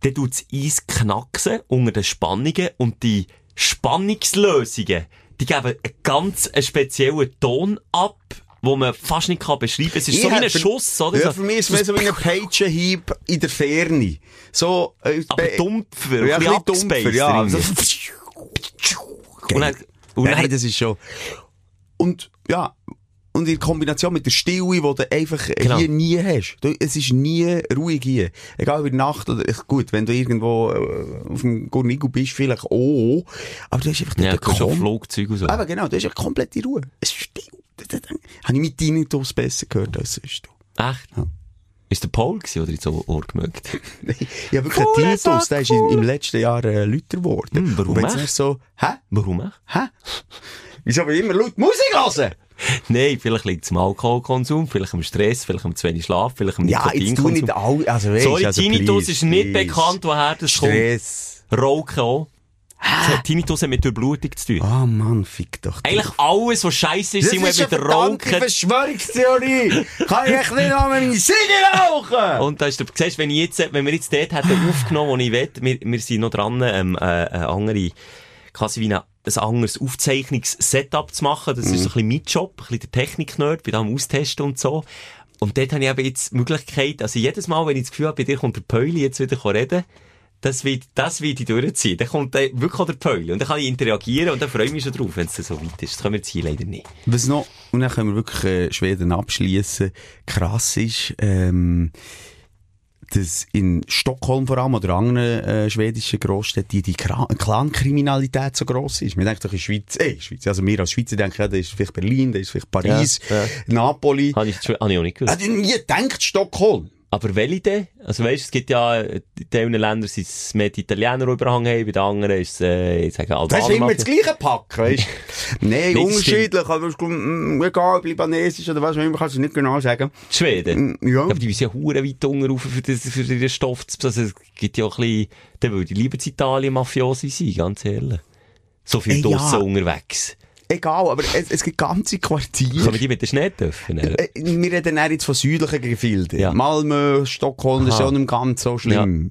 dann tut das Eis knacksen unter den Spannungen und die Spannungslösungen, die geben einen ganz einen speziellen Ton ab, wo man fast nicht kann beschreiben kann. Es ist Ich so wie ein Schuss, oder? Ja, So- für mich ist es mehr so wie ein Peitschenhieb in der Ferne. So, äh, aber be- dumpfer, Ja, ein bisschen dumpfer, ja. irgendwie. Und dann, und Nein, dann, das ist schon. Und, ja, und in Kombination mit der Stille, die du einfach Genau. hier nie hast. Du, es ist nie ruhig hier. Egal über Nacht oder, gut, wenn du irgendwo äh, auf dem Gurnigo bist, vielleicht auch. Aber du hast einfach ja, du Kom- Flugzeug und so. Aber genau, du hast ja komplette Ruhe. Es ist still. Habe ich mit Tinnitus besser gehört als sonst. du. Echt? Ist der Paul gewesen, oder jetzt so Ohr? <laughs> Ich habe wirklich einen Cooler Tinnitus, Sack, der ist im, im letzten Jahr äh, lauter geworden. Hm, warum echt? nicht so, hä? Warum echt? Hä? Wieso <laughs> will ich immer laut Musik hören? <laughs> Nein, vielleicht liegt es am Alkoholkonsum, vielleicht am Stress, vielleicht am zu wenig Schlaf, vielleicht am Ja, jetzt Nikotinkonsum. nicht all, also weißt, Sorry, also Tinnitus please, ist nicht please. bekannt, woher das Stress. kommt. Rauchen auch. Das hat- Tinnitus hat mit Durchblutung zu tun. Ah, Mann, fick doch. Eigentlich alles, was scheiße ist, das sind ist wir eine mit verdammte Rauchen. Verschwörungstheorie. Kann ich echt nicht noch meine Sinne rauchen? Und da ist der, siehst, wenn ich jetzt, wenn wir jetzt dort hätten aufgenommen, wo ich will, wir, wir sind noch dran, ähm, äh, eine andere, quasi wie ein, ein anderes Aufzeichnungssetup zu machen. Das ist so ein bisschen mein Job, ein bisschen der Technik-Nerd, da am Austesten und so. Und dort habe ich eben jetzt die Möglichkeit, also jedes Mal, wenn ich das Gefühl habe, bei dir kommt der Päuli jetzt wieder reden, das wird, das wird ich durchziehen. Dann kommt dann wirklich der Päuli. Und dann kann ich interagieren und dann freue ich mich schon drauf, wenn es so weit ist. Das können wir jetzt hier leider nicht. Was noch, und dann können wir wirklich äh, Schweden abschließen. Krass ist, ähm, dass in Stockholm vor allem oder anderen äh, schwedischen Großstädten die, die Clankriminalität so gross ist. Wir denken doch in Schweiz, ey, Schweiz, also wir als Schweizer denken, ja, das ist vielleicht Berlin, das ist vielleicht Paris, Ja, ja. Napoli. Habe ich, habe ich auch nicht gewusst. Ich nie gedacht, Stockholm. Aber welche denn? Also weißt, es gibt ja, in den Ländern sind es mehr die Italiener, die überhang haben, bei den anderen ist es, äh, ich sage, Das ist Albaner. immer das gleiche Pack, weißt du? <laughs> Nein, unterschiedlich, aber es mm, egal, libanesisch oder was auch immer, kannst du nicht genau sagen. Schweden? Mm, ja. Aber die sind ja hure weit unten rauf für, das, für den Stoff. zu- Also es gibt ja auch ein bisschen, dann würde ich lieber in Italien Mafiosi sein, ganz ehrlich. So viel draussen ja. unterwegs. Egal, aber es, es gibt ganze Quartiere. Können wir die mit den Schnee dürfen? Äh, wir reden jetzt von südlichen Gefilden. Ja. Malmö, Stockholm, das ist ja nicht ganz so schlimm.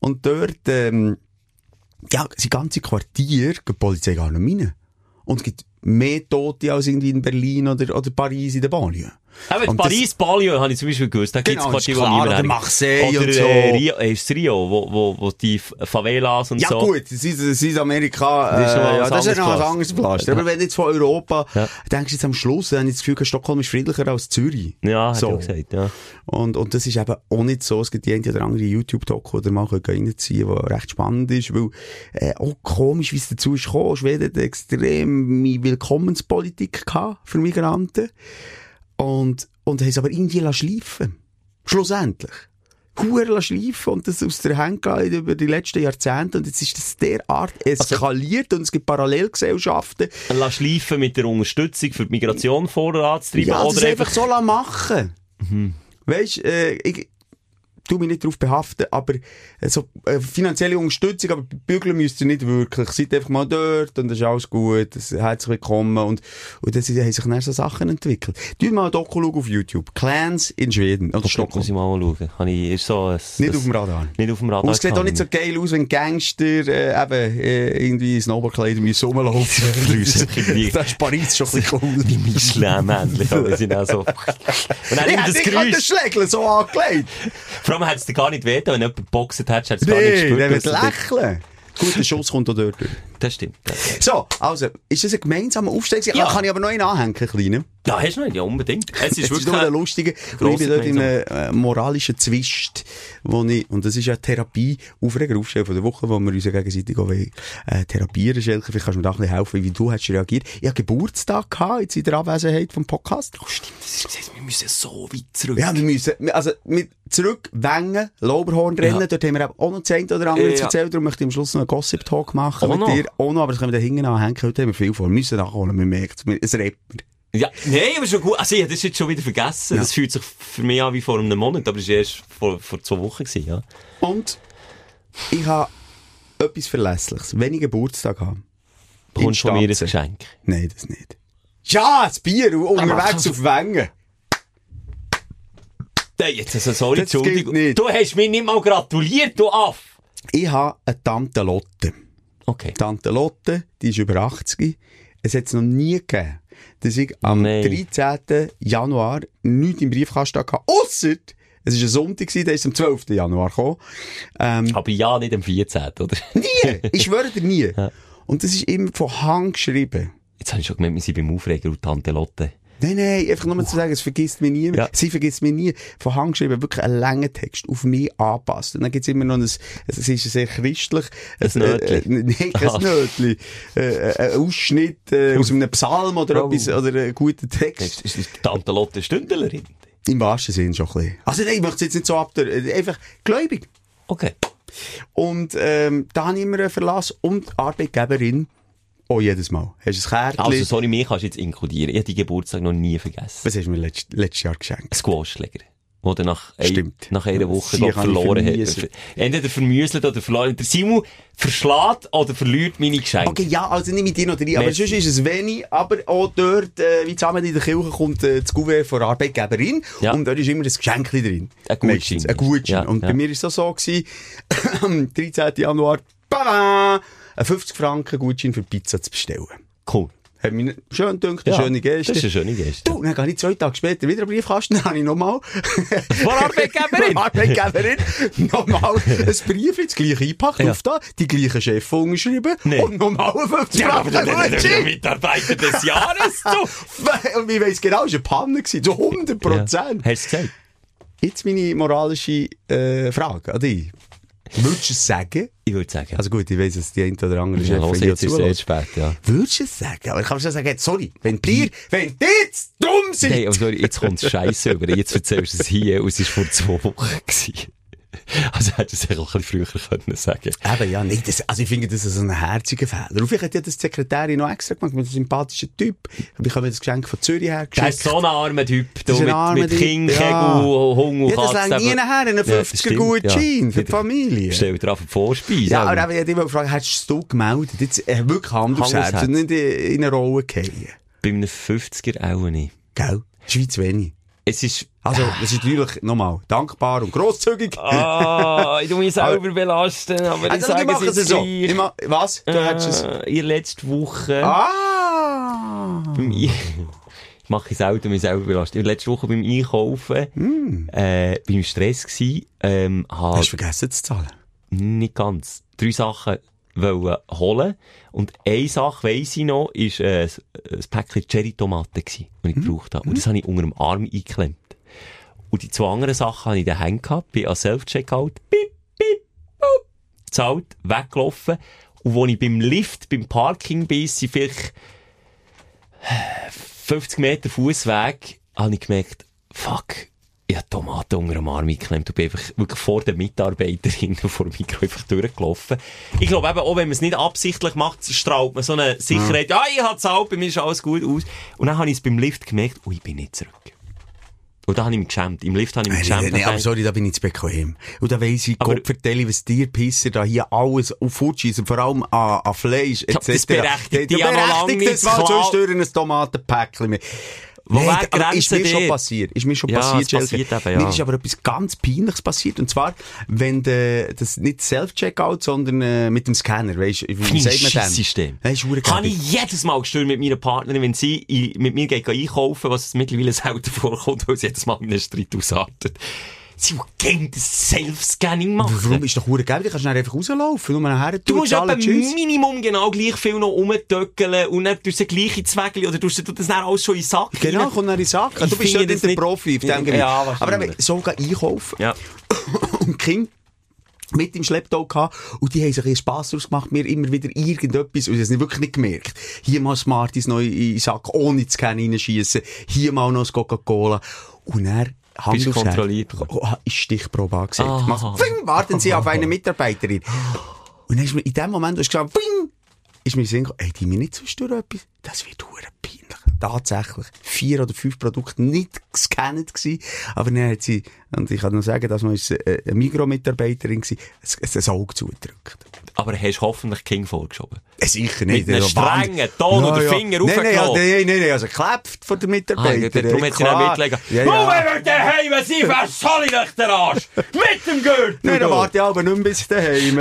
Und dort, ähm, ja, sind ganze Quartiere, geht die Polizei gar nicht rein. Und es gibt mehr Tote als irgendwie in Berlin oder, oder Paris in der Banlieue. Aber Und Paris, Balio, habe ich zum Beispiel gewusst. Da gibt's Genau, ist Quartiere, wo klar, niemand. Marseille Oder, und so. äh, Rio, äh, ist es Rio, wo, wo, wo die Favelas und Ja so. gut, das ist, das ist Amerika, äh, Das ist mal ja, das ist ja noch ein anderes Pflaster. Aber wenn jetzt von Europa, Ja. denkst du jetzt am Schluss, dann habe ich das Gefühl, Stockholm ist friedlicher als Zürich. Ja, So. er auch gesagt, ja. Und, und das ist eben auch nicht so. Es gibt die eine oder andere YouTube-Doku, die mal reinziehen können, die recht spannend ist, weil, äh, auch komisch, wie es dazu ist gekommen. Schweden hat eine extreme Willkommenspolitik gehabt für Migranten. Und, und haben es aber irgendwie schleifen. Schlussendlich. Lassen schleifen und das aus der Hand gegangen über die letzten Jahrzehnte. Und jetzt ist das derart eskaliert und es gibt Parallelgesellschaften. Lass schleifen mit der Unterstützung für die Migration voranzutreiben. Ja, das oder einfach so lassen machen. Mhm. Weisst, äh, ich tu mich nicht darauf behaften, aber äh, so äh, finanzielle Unterstützung, aber bügeln müsst ihr nicht wirklich. Seid einfach mal dort und das ist alles gut, das herzlich willkommen und, und dann haben sich dann so Sachen entwickelt. Tu mal ein Doku auf YouTube. Clans in Schweden oder muss Stockholm. ich mal schauen. Habe ich, ist so ein, Nicht ein- auf dem Radar. Nicht auf dem Radar. Und es sieht auch nicht so geil aus, wenn Gangster äh, eben äh, irgendwie in Snowboardkleider müssen rumlaufen. <laughs> <laughs> das ist Paris schon ein bisschen cool. Wie Michelin endlich. Aber sind auch so. <laughs> Und dann Ich immer hätte das nicht das Geräusch. Schlägeln so angelegt. Vor allem es dir gar nicht weh, wenn jemand geboxt hat, hättest du es gar nicht Nee, gespürt. der wird du lächeln. Guter Schuss kommt auch dort durch. Das stimmt. So, also, ist das ein gemeinsamer Aufstieg? Ja. Kann ich aber noch einen anhängen, kleinen? Ja, hast du noch? Ja, unbedingt. <laughs> Es ist Es ist wirklich... nur ein lustiger, ich bin dort in einem äh, moralischen Zwist, wo ich, und das ist ja Therapie, Aufreger, Aufstellen von der Woche, wo wir uns ja gegenseitig auch äh, therapieren, Schelke, vielleicht kannst du mir da ein bisschen helfen, wie du hast reagiert. Ich Geburtstag gehabt, jetzt in der Abwesenheit vom Podcast. Oh, stimmt. Das ist, wir müssen so weit zurück. Ja, wir müssen, also, mit zurück, Wengen, Lauberhorn rennen, Ja. dort haben wir auch noch eine oder andere Ja. erzählen, darum möchte ich am Schluss noch einen Gossip-Talk machen mit dir. Auch noch, aber das können wir da hinten anhängen, heute haben wir viel vor, wir müssen nachholen, man merkt es, mir. Ja, nein, aber schon gut. Also, ich habe das jetzt schon wieder vergessen. Ja. Das fühlt sich für mich an wie vor einem Monat, aber es war erst vor, vor zwei Wochen, gewesen, ja. Und ich habe etwas Verlässliches. Wenn ich Geburtstag habe. Bekommst du von mir ein. Geschenk? Nein, das nicht. Ja, das Bier unterwegs auf Wengen. Jetzt, also, sorry, Entschuldigung. Du hast mir nicht mal gratuliert, du Aff! Ich habe eine Tante Lotte. Okay. Tante Lotte, die ist über 80. Es hat es noch nie gegeben, dass ich am Nein. 13. Januar nichts im Briefkasten hatte. Ausser, es war ein Sonntag, gewesen, der ist am 12. Januar gekommen. Ähm, Aber ja, nicht am 14., oder? nie! Ich schwöre dir nie. <laughs> Und das ist immer von Hand geschrieben. Jetzt habe ich schon gemerkt, wir sind beim Aufreger und Tante Lotte. Nein, nein, einfach nur zu sagen, es vergisst mich nie. Ja. Sie vergisst mich nie. Von Hand geschrieben, wirklich einen langen Text auf mich anpasst. Und dann gibt's immer noch ein, es ist sehr christlich. Ein Nötli. Äh, äh, nein, kein Ah. <laughs> Nötli. Äh, äh, ein Ausschnitt äh, aus einem Psalm oder Oh. etwas, oder einen guten Text. ist, ist Tante Lotte Stündlerin? Im wahrsten Sinn schon ein bisschen. Also nein, ich möchte es jetzt nicht so ab, einfach gläubig. Okay. Und, ähm, da habe ich immer einen Verlass und Arbeitgeberin auch jedes Mal. Hast du ein Kärtchen? Also, sorry, mich kannst du jetzt inkludieren. Ich habe die Geburtstag noch nie vergessen. Was hast du mir letzt, letztes Jahr geschenkt? Ein Squashschläger. Wo du nach, ein, nach einer Woche ich verloren hat. Entweder vermüselt oder verloren. Der Simon verschlägt oder verliert meine Geschenke. Okay, ja, also nicht mit dir noch drin. Aber sonst ist es wenig. Aber auch dort, äh, wie zusammen in der Kirche, kommt äh, das Gouverneur von der Arbeitgeberin. Ja. Und dort ist immer ein Geschenk drin. Ein Gutschein. Ein Gutschein. Ja, und ja. bei mir war es so, so gewesen, am 13. Januar, bada, ein 50 Franken Gutschein für Pizza zu bestellen. Cool. Hat mich schön gedacht, eine Ja, schöne Geste. Das ist eine schöne Geste. Du, dann gehe ich zwei Tage später wieder einen Briefkasten, <laughs> dann habe ich nochmal... Von Arbeitgeberin? <laughs> Von Arbeitgeberin. <laughs> nochmal ein Brief, das gleiche eingepackt, Ja. auf da, die gleiche Chef unterschrieben Nee. und nochmal ein 50 Ja, aber Franken dann hat er Gutschein. den Mitarbeiter des Jahres, du! Und ich weiss genau, es war eine Panne, gewesen, zu 100 Prozent. Ja. Hast du gesagt? Jetzt meine moralische äh, Frage an dich. Würdest du es sagen? Ich würde sagen. Also gut, ich weiss, dass die eine oder andere ja, Chef los, hier jetzt ist es sehr spät, ja. Würdest du es sagen? Aber ich kann schon sagen, sorry, wenn dir, wenn dir jetzt dumm sind. Nein, aber sorry, jetzt kommt Scheiße über. Jetzt erzählst du es hier und es war vor zwei Wochen. <laughs> Also hättest du es auch ein bisschen früher können sagen Eben, ja, nicht. Das, also ich finde, das ist so ein herziger Fehler. Und vielleicht hat ja das die Sekretärin noch extra gemacht, mit einem sympathischen Typ. Aber ich habe mir das Geschenk von Zürich hergeschickt. ist so ein armer Typ, Das du, mit, armer mit Kind, ja. Kegel, Hunger, Ja, das längt nie nachher, einen Ja, das 50er stimmt, Gutschein für die Familie. Stell dir auf die Vorspeise. Ja, aber eben, ich hätte immer gefragt, hättest du gemeldet? Jetzt, äh, wirklich Hand aufs Herz und nicht in, in eine Rolle fallen. Bei einem 50er auch nicht. Gell? Schweiz wenig. Es ist... Also, das ist natürlich, nochmal, dankbar und grosszügig. Ah, ich tu mich <laughs> selber belasten, aber ich Also, sage ich mache es jetzt so. Ich mach, was? Du hättest es... Äh, in der letzten Woche... Ah! beim I- <laughs> ich mache es selten mich selber belastet. In der letzten Woche beim Einkaufen, äh, beim Stress gsi, ähm, Hast hab du vergessen zu zahlen? nicht ganz drei Sachen wollen holen. Und eine Sache weiss ich noch, ist, äh, ein Päckchen Cherry-Tomaten gsi, die ich gebraucht habe. Und das habe ich unter dem Arm eingeklemmt. Und die zwei anderen Sachen habe ich daheim gehabt, bin an Self-Checkout, piep, piep, boop, zahlt, weggelaufen. Und wo ich beim Lift, beim Parking bin, sind vielleicht 50 Meter Fußweg, habe ich gemerkt, fuck, ich habe Tomaten unter dem Arm eingeklemmt und bin einfach wirklich vor den Mitarbeiterinnen <laughs> vor dem Mikro einfach durchgelaufen. Ich glaube eben, auch wenn man es nicht absichtlich macht, strahlt man so eine Sicherheit, ja, ich habe zahlt, bei mir ist alles gut aus. Und dann habe ich es beim Lift gemerkt, oh, ich bin nicht zurück. Und da habe ich mich geschämt. Im Lift habe ich mich geschämt. nein, aber sorry, da bin ich zu bequem. Und da weiss ich, Aber- Gott vertelle, was dir Pisser da hier alles auf fortschießen, vor allem an, an Fleisch, etc. das berechtigt Ja, berechtigt das sonst klauen. stören ein Tomatenpäckchen mehr. Wo Nein, wäre ist mir schon passiert. Ist mir schon Ja, passiert, passiert eben, ja. Mir ist aber etwas ganz Peinliches passiert. Und zwar, wenn de, das nicht Self-Checkout, sondern äh, mit dem Scanner, weißt du, wie sagt man. Das ist verdammt Kann ich jedes Mal gestört mit meiner Partnerin, wenn sie mit mir geht einkaufen, was mittlerweile <laughs> selten vorkommt, weil sie jedes Mal in einen Streit ausartet. Sie gegen das Self-Scanning machen. Warum ist doch hure geil? Du kannst dann einfach rauslaufen, nachher Du musst etwa tschüss. Minimum genau gleich viel noch rumtöckeln und dann tust du gleich ins Wägel oder tust du das dann alles schon in den Sack Genau, rein. kommt dann in den Sack. Ich Du bist dort das der nicht- Profi auf Ja, dem Gebiet. ja, Aber wahrscheinlich. eben, so gehen einkaufen. Ja. <coughs> und Kind mit im Schlepptau gehabt und die haben sich einen Spass daraus gemacht, mir immer wieder irgendetwas, und ich habe es nicht wirklich nicht gemerkt. Hier mal Smarties neu in den Sack, ohne zu kennen, reinschiessen. Hier mal noch das Coca-Cola. Und er Hand du aufs Herz. kontrolliert worden? Oh, ist Stichprobe angesagt. Ah. Machst, Fing, warten Sie auf eine Mitarbeiterin. Und dann ist mir in dem Moment, wo ich gesagt Fing, ist mir Sinn gekommen, ey, die mir nicht zwischendurch etwas, das wird hure peinlich. Tatsächlich. Vier oder fünf Produkte nicht gescannt gewesen. Aber dann hat sie, und ich kann noch sagen, dass man ist äh, eine Mikromitarbeiterin gewesen, ein, ein Auge zugedrückt. Aber hast hoffentlich King vorgeschoben. Äh, Sicher nicht. Mit einem Also, strengen Ton oder Finger ja, nein, nein, nein, also geklebt von der Ah, Mitarbeiterin. darum hat sie dann klar. mitgelegen. Ja, Wo ja. wenn wir daheim sind, wer soll ich euch den Arsch? Mit dem Gürtel! Nein, dann warte ich aber nicht bis daheim.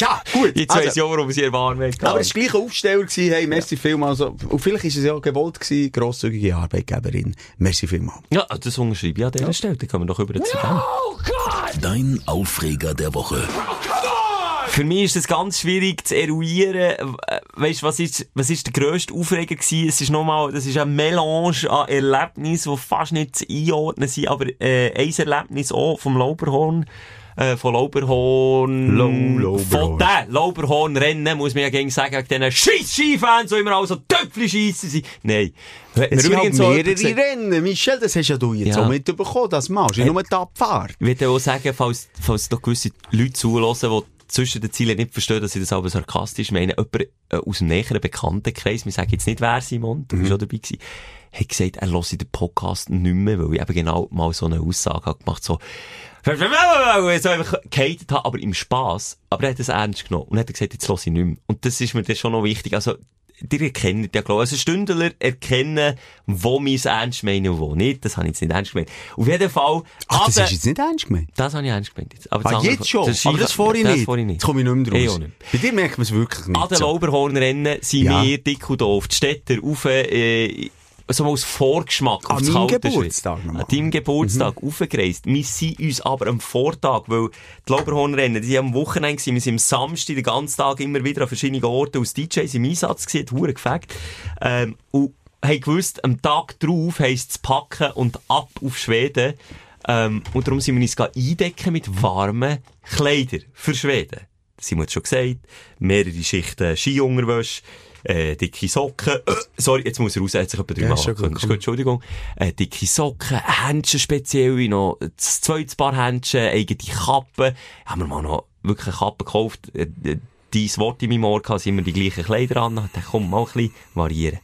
ja, gut. Jetzt also- weiss ich auch, warum sie ihr warm Aber es war gleich ein Aufsteller gewesen, hey, merci vielmals. Also, Und vielleicht ist es ja gewollt gewesen, grosszügige Arbeitgeberin. Merci vielmals. Ja, das unterschreibe ich an dieser Stelle. Dann kommen wir doch über zu dem. Dein Aufreger der Woche. Für mich ist es ganz schwierig zu eruieren. äh, Weißt was ist, was ist der grösste Aufreger gewesen? Es ist nochmal, das ist ein Melange an Erlebnissen, die fast nicht zu einordnen sind, aber, äh, ein Erlebnis auch vom Lauberhorn, äh, von Lauberhorn, Lau- Lauberhorn. von den Lauberhorn-Rennen, muss man ja gegen sagen, wegen diesen scheiß Skifans, die immer alle so Töpfchen schiessen sind. Nein. Es sind halt mehrere Rennen. Michel, das hast ja du jetzt Ja. auch mitbekommen, das machst du. Nur die Abfahrt. Ich würde auch sagen, falls, falls noch gewisse Leute zulassen, die zwischen den Zielen nicht verstehen, dass ich das aber sarkastisch meine, jemand äh, aus dem näheren Bekanntenkreis, wir sagen jetzt nicht wer, Simon, du bist schon dabei gewesen, hat gesagt, er höre den Podcast nicht mehr, weil ich eben genau mal so eine Aussage habe gemacht, so, <laughs> so einfach gehatet habe, aber im Spass. Aber er hat es ernst genommen und hat gesagt, jetzt höre ich nicht mehr. Und das ist mir dann schon noch wichtig. Also, die erkennen ja, glaube ich. Also, Stündler erkennen, wo es ernst meinen und wo nicht. Das habe ich jetzt nicht ernst gemeint. Auf jeden Fall, Ach, das ist jetzt nicht ernst gemeint. das habe ich ernst gemeint jetzt. Aber Ah, das andere- jetzt schon? das aber das vorhin das nicht. nicht. Jetzt komme ich nicht mehr draus. nicht. Bei dir merkt man es wirklich nicht. An den so. Lauberhornrennen sind Ja. wir dick und doof. Die Städter rauf, äh, so als Vorgeschmack An aufs kalte Geburtstag Schweiz. An deinem Geburtstag Mhm. aufgereist. Wir sind uns aber am Vortag, weil die Lauberhornrennen, die sind am Wochenende wir sind am Samstag den ganzen Tag immer wieder an verschiedenen Orten als DJs im Einsatz gewesen, hat verdammt gefällt. Ähm, und haben gewusst, am Tag drauf heisst es packen und ab auf Schweden. Ähm, und darum sind wir uns eindecken mit warmen Kleidern für Schweden. Das haben wir jetzt schon gesagt. Mehrere Schichten Skiunterwäsche, äh, dicke Socken. Äh, sorry, jetzt muss er raus, hat sich Ja, dreimal ist schon gut. Gut, Entschuldigung. Äh, dicke Socken, Händchen speziell, noch das zweite Paar Händchen, eigene Kappen. Haben wir mal noch wirklich eine Kappe gekauft. Äh, äh, dein Wort in meinem Ohr gehabt, sind immer die gleichen Kleider an. Dann komm, mal ein bisschen variieren.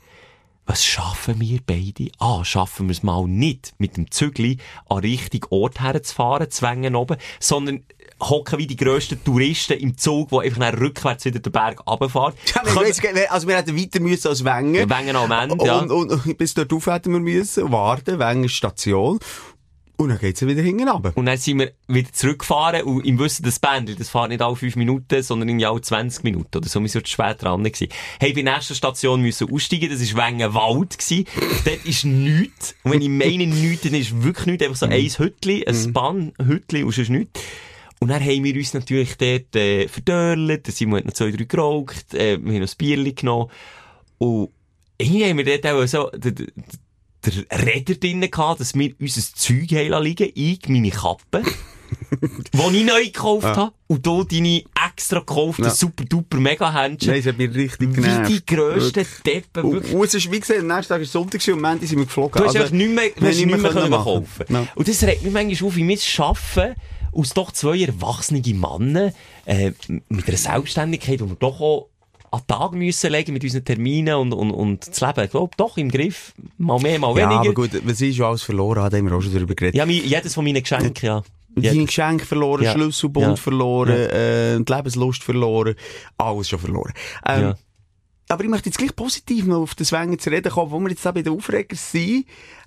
Was schaffen wir beide? Ah, schaffen wir es mal nicht, mit dem Zügli an richtigen Ort herzufahren, zwängen oben, sondern hocken wie die grössten Touristen im Zug, die einfach dann rückwärts wieder den Berg runterfahren. Ja, wir weiss, also wir hätten weiter müssen als Wengen. Wengen am Ende, ja. Und, und, und bis dort rauf hätten wir müssen, warten, Wengen Station. Und dann geht's ja wieder hinten runter. Und dann sind wir wieder zurückgefahren und im Wissen, das Bändel, das fährt nicht alle fünf Minuten, sondern irgendwie alle 20 Minuten oder so. Wir sind spät dran gewesen. Hey, bei der nächsten Station müssen aussteigen, das war Wengenwald gewesen. Dort ist nichts. Und wenn ich meine nichts, dann ist wirklich nichts. Einfach so ein Hütli, ein Bahnhütli und sonst nichts. Und dann haben wir uns natürlich dort, äh, verdörlet, der Simon hat noch zwei, drei geraucht, äh, wir haben noch ein Bierchen genommen. Und irgendwie haben wir dort auch so, der, der, der Räder drinnen gehabt, dass wir unser Zeug haben liegen, ich, meine Kappe, <laughs> die ich neu gekauft habe, und du deine extra gekaufte, Ja. super duper mega Händchen. Nein, es hat mich richtig Wie genervt. die grössten. Deppen, Und, wirklich. und es ist, wie gesagt, am nächsten Tag war Sonntag und am Ende sind wir geflogen. Du hast Also, nicht mehr, nicht mehr, können kaufen. Ja. Und das regt mich manchmal auf, wie wir es schaffen, aus doch zwei erwachsenen Männer, äh, mit einer Selbstständigkeit, die wir doch auch an den Tag müssen legen mit unseren Terminen und, und, und das Leben, ich glaube, doch im Griff. Mal mehr, mal Ja, weniger. aber gut, was ich schon alles verloren habe, haben wir auch schon darüber geredet. Ja, mi- jedes von meinen Geschenken, ja. Deine Jedes. Geschenke verloren, Ja. Schlüsselbund Ja. verloren, äh, die Lebenslust verloren, alles schon verloren. Ähm, Ja. Aber ich möchte jetzt gleich positiv noch auf das Wengen zu reden kommen, wo wir jetzt da bei den Aufregers sind,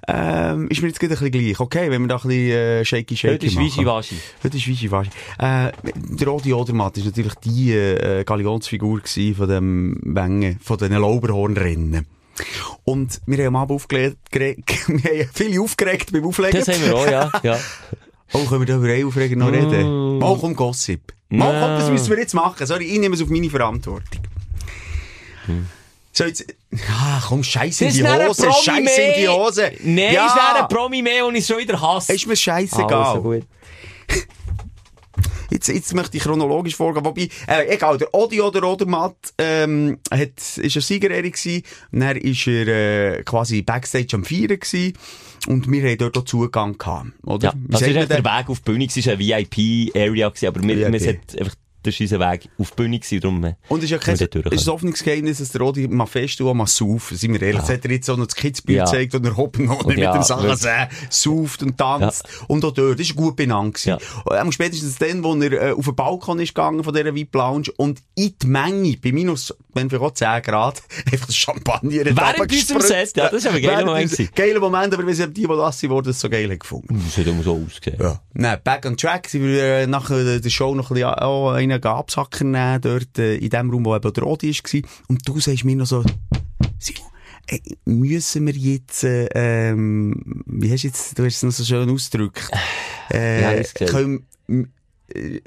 ähm, ist mir jetzt gerade ein bisschen gleich. Okay, wenn wir da ein bisschen äh, shaky shaky Heute ist. Wischiwaschi. Heute ist Wischiwaschi. Äh, der Rodi Odermatt ist natürlich die äh, Galionsfigur gewesen von dem Wengen, von den Lauberhornrennen. Und wir haben am Abend aufgelegt, gere- <laughs> wir haben viele aufgeregt beim Auflegen. Das haben wir auch, ja. ja. <laughs> Oh, können wir da über eine Aufregung noch reden? Mal komm, Gossip. Mal komm, das müssen wir jetzt machen. Sorry, ich nehme es auf meine Verantwortung. So, jetzt, <laughs> ah, komm, scheiße in die Hose, scheiße in die. Hose. Nein, ja, ist dann ein Promi mehr und ich schon wieder hasse. ist mir scheißegal. Also. Jetzt, jetzt möchte ich chronologisch vorgehen. Wobei, äh, egal, der Odi oder Odermatt, ähm, hat, ist er Siegerehrung gewesen. Und dann ist er, äh, quasi Backstage am Feiern gewesen. Und wir haben dort auch Zugang gehabt, oder? Ja, das ist der? Weg auf die Bühne, es war eine VIP-Area, aber wir, wir VIP. sind einfach, das war unser Weg auf die Bühne, gewesen, darum, äh, Und es ist ja kein, sind wir dort es ist ein offenes Geheimnis, dass der Odi mal fest und mal sauft. Sind wir ehrlich. Hat er jetzt auch noch das Ja. gezeigt und er hoppen noch Und mit ja, dem Sachen sehen, sauft und tanzt. Und auch dort. Das war gut benannt. gewesen. Ja. Und, ähm, spätestens dann, wo er äh, auf den Balkon ist gegangen von dieser VIP Lounge und in die Menge, bei minus, wenn wir auch 10 Grad, <laughs> einfach das Champagner Während gespritzt. Set, ja, das ist aber ein geiler Moment. Geiler Moment, aber wir sind die, die das sind, die das so geil gefunden. das hat immer so ausgesehen. Ja. Nein, back on track. Wir äh, nach äh, der Show noch ein bisschen einen Absacker nehmen, dort äh, in dem Raum, wo eben der Rodi war. Und du sagst mir noch so, Simon, äh, müssen wir jetzt, äh, ähm, wie hast du jetzt, du hast es noch so schön ausgedrückt. Äh, Ja, das gesehen. können, äh,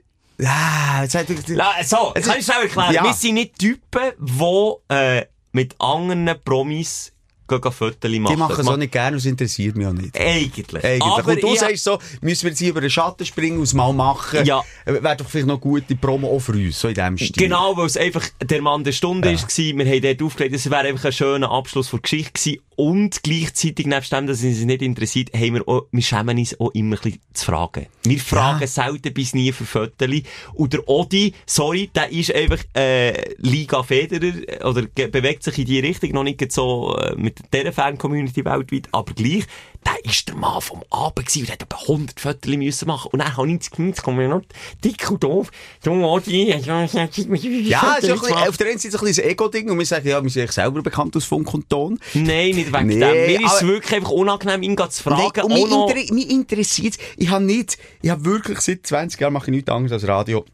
ah, jetzt hat La, so, Es kann ich ist- schnell erklären? Ja. Wir sind nicht Typen, die äh, mit anderen Promis Fotos machen. die machen es auch nicht gerne, das interessiert mich auch nicht. Eigentlich. Eigentlich. Aber und du ich- sagst so, müssen wir jetzt hier über den Schatten springen und es mal machen. Ja. Äh, Wäre doch vielleicht noch gute Promo auch für uns, so in dem Stil. Genau, weil es einfach der Mann der Stunde war. Wir haben dort aufgelegt, es wäre einfach ein schöner Abschluss der Geschichte gewesen. Und gleichzeitig, nebst dem, dass es uns nicht interessiert, haben wir auch, wir schämen uns auch immer ein bisschen zu fragen. Wir fragen selten bis nie für Fotos. Und der Odi, sorry, der ist einfach, äh, Liga Federer, äh, oder bewegt sich in die Richtung, noch nicht so, äh, mit dieser Fan-Community weltweit, aber gleich, der ist der Mann vom Abend gewesen, und hat etwa 100 Fotos müssen machen. Und dann habe ich jetzt kommen wir noch dick und doof. Du, Odi, ja, ist ja bisschen, auf der einen Seite ein bisschen ein Ego-Ding und wir sagen, ja, wir sind selber bekannt aus Funk und Ton. Nein, nicht wegen Nee, dem. Mir ist es wirklich einfach unangenehm, ihn zu fragen. Nein, und mich, inter mich interessiert Ich habe nicht, ich habe wirklich seit 20 Jahren mache ich nichts anderes als Radio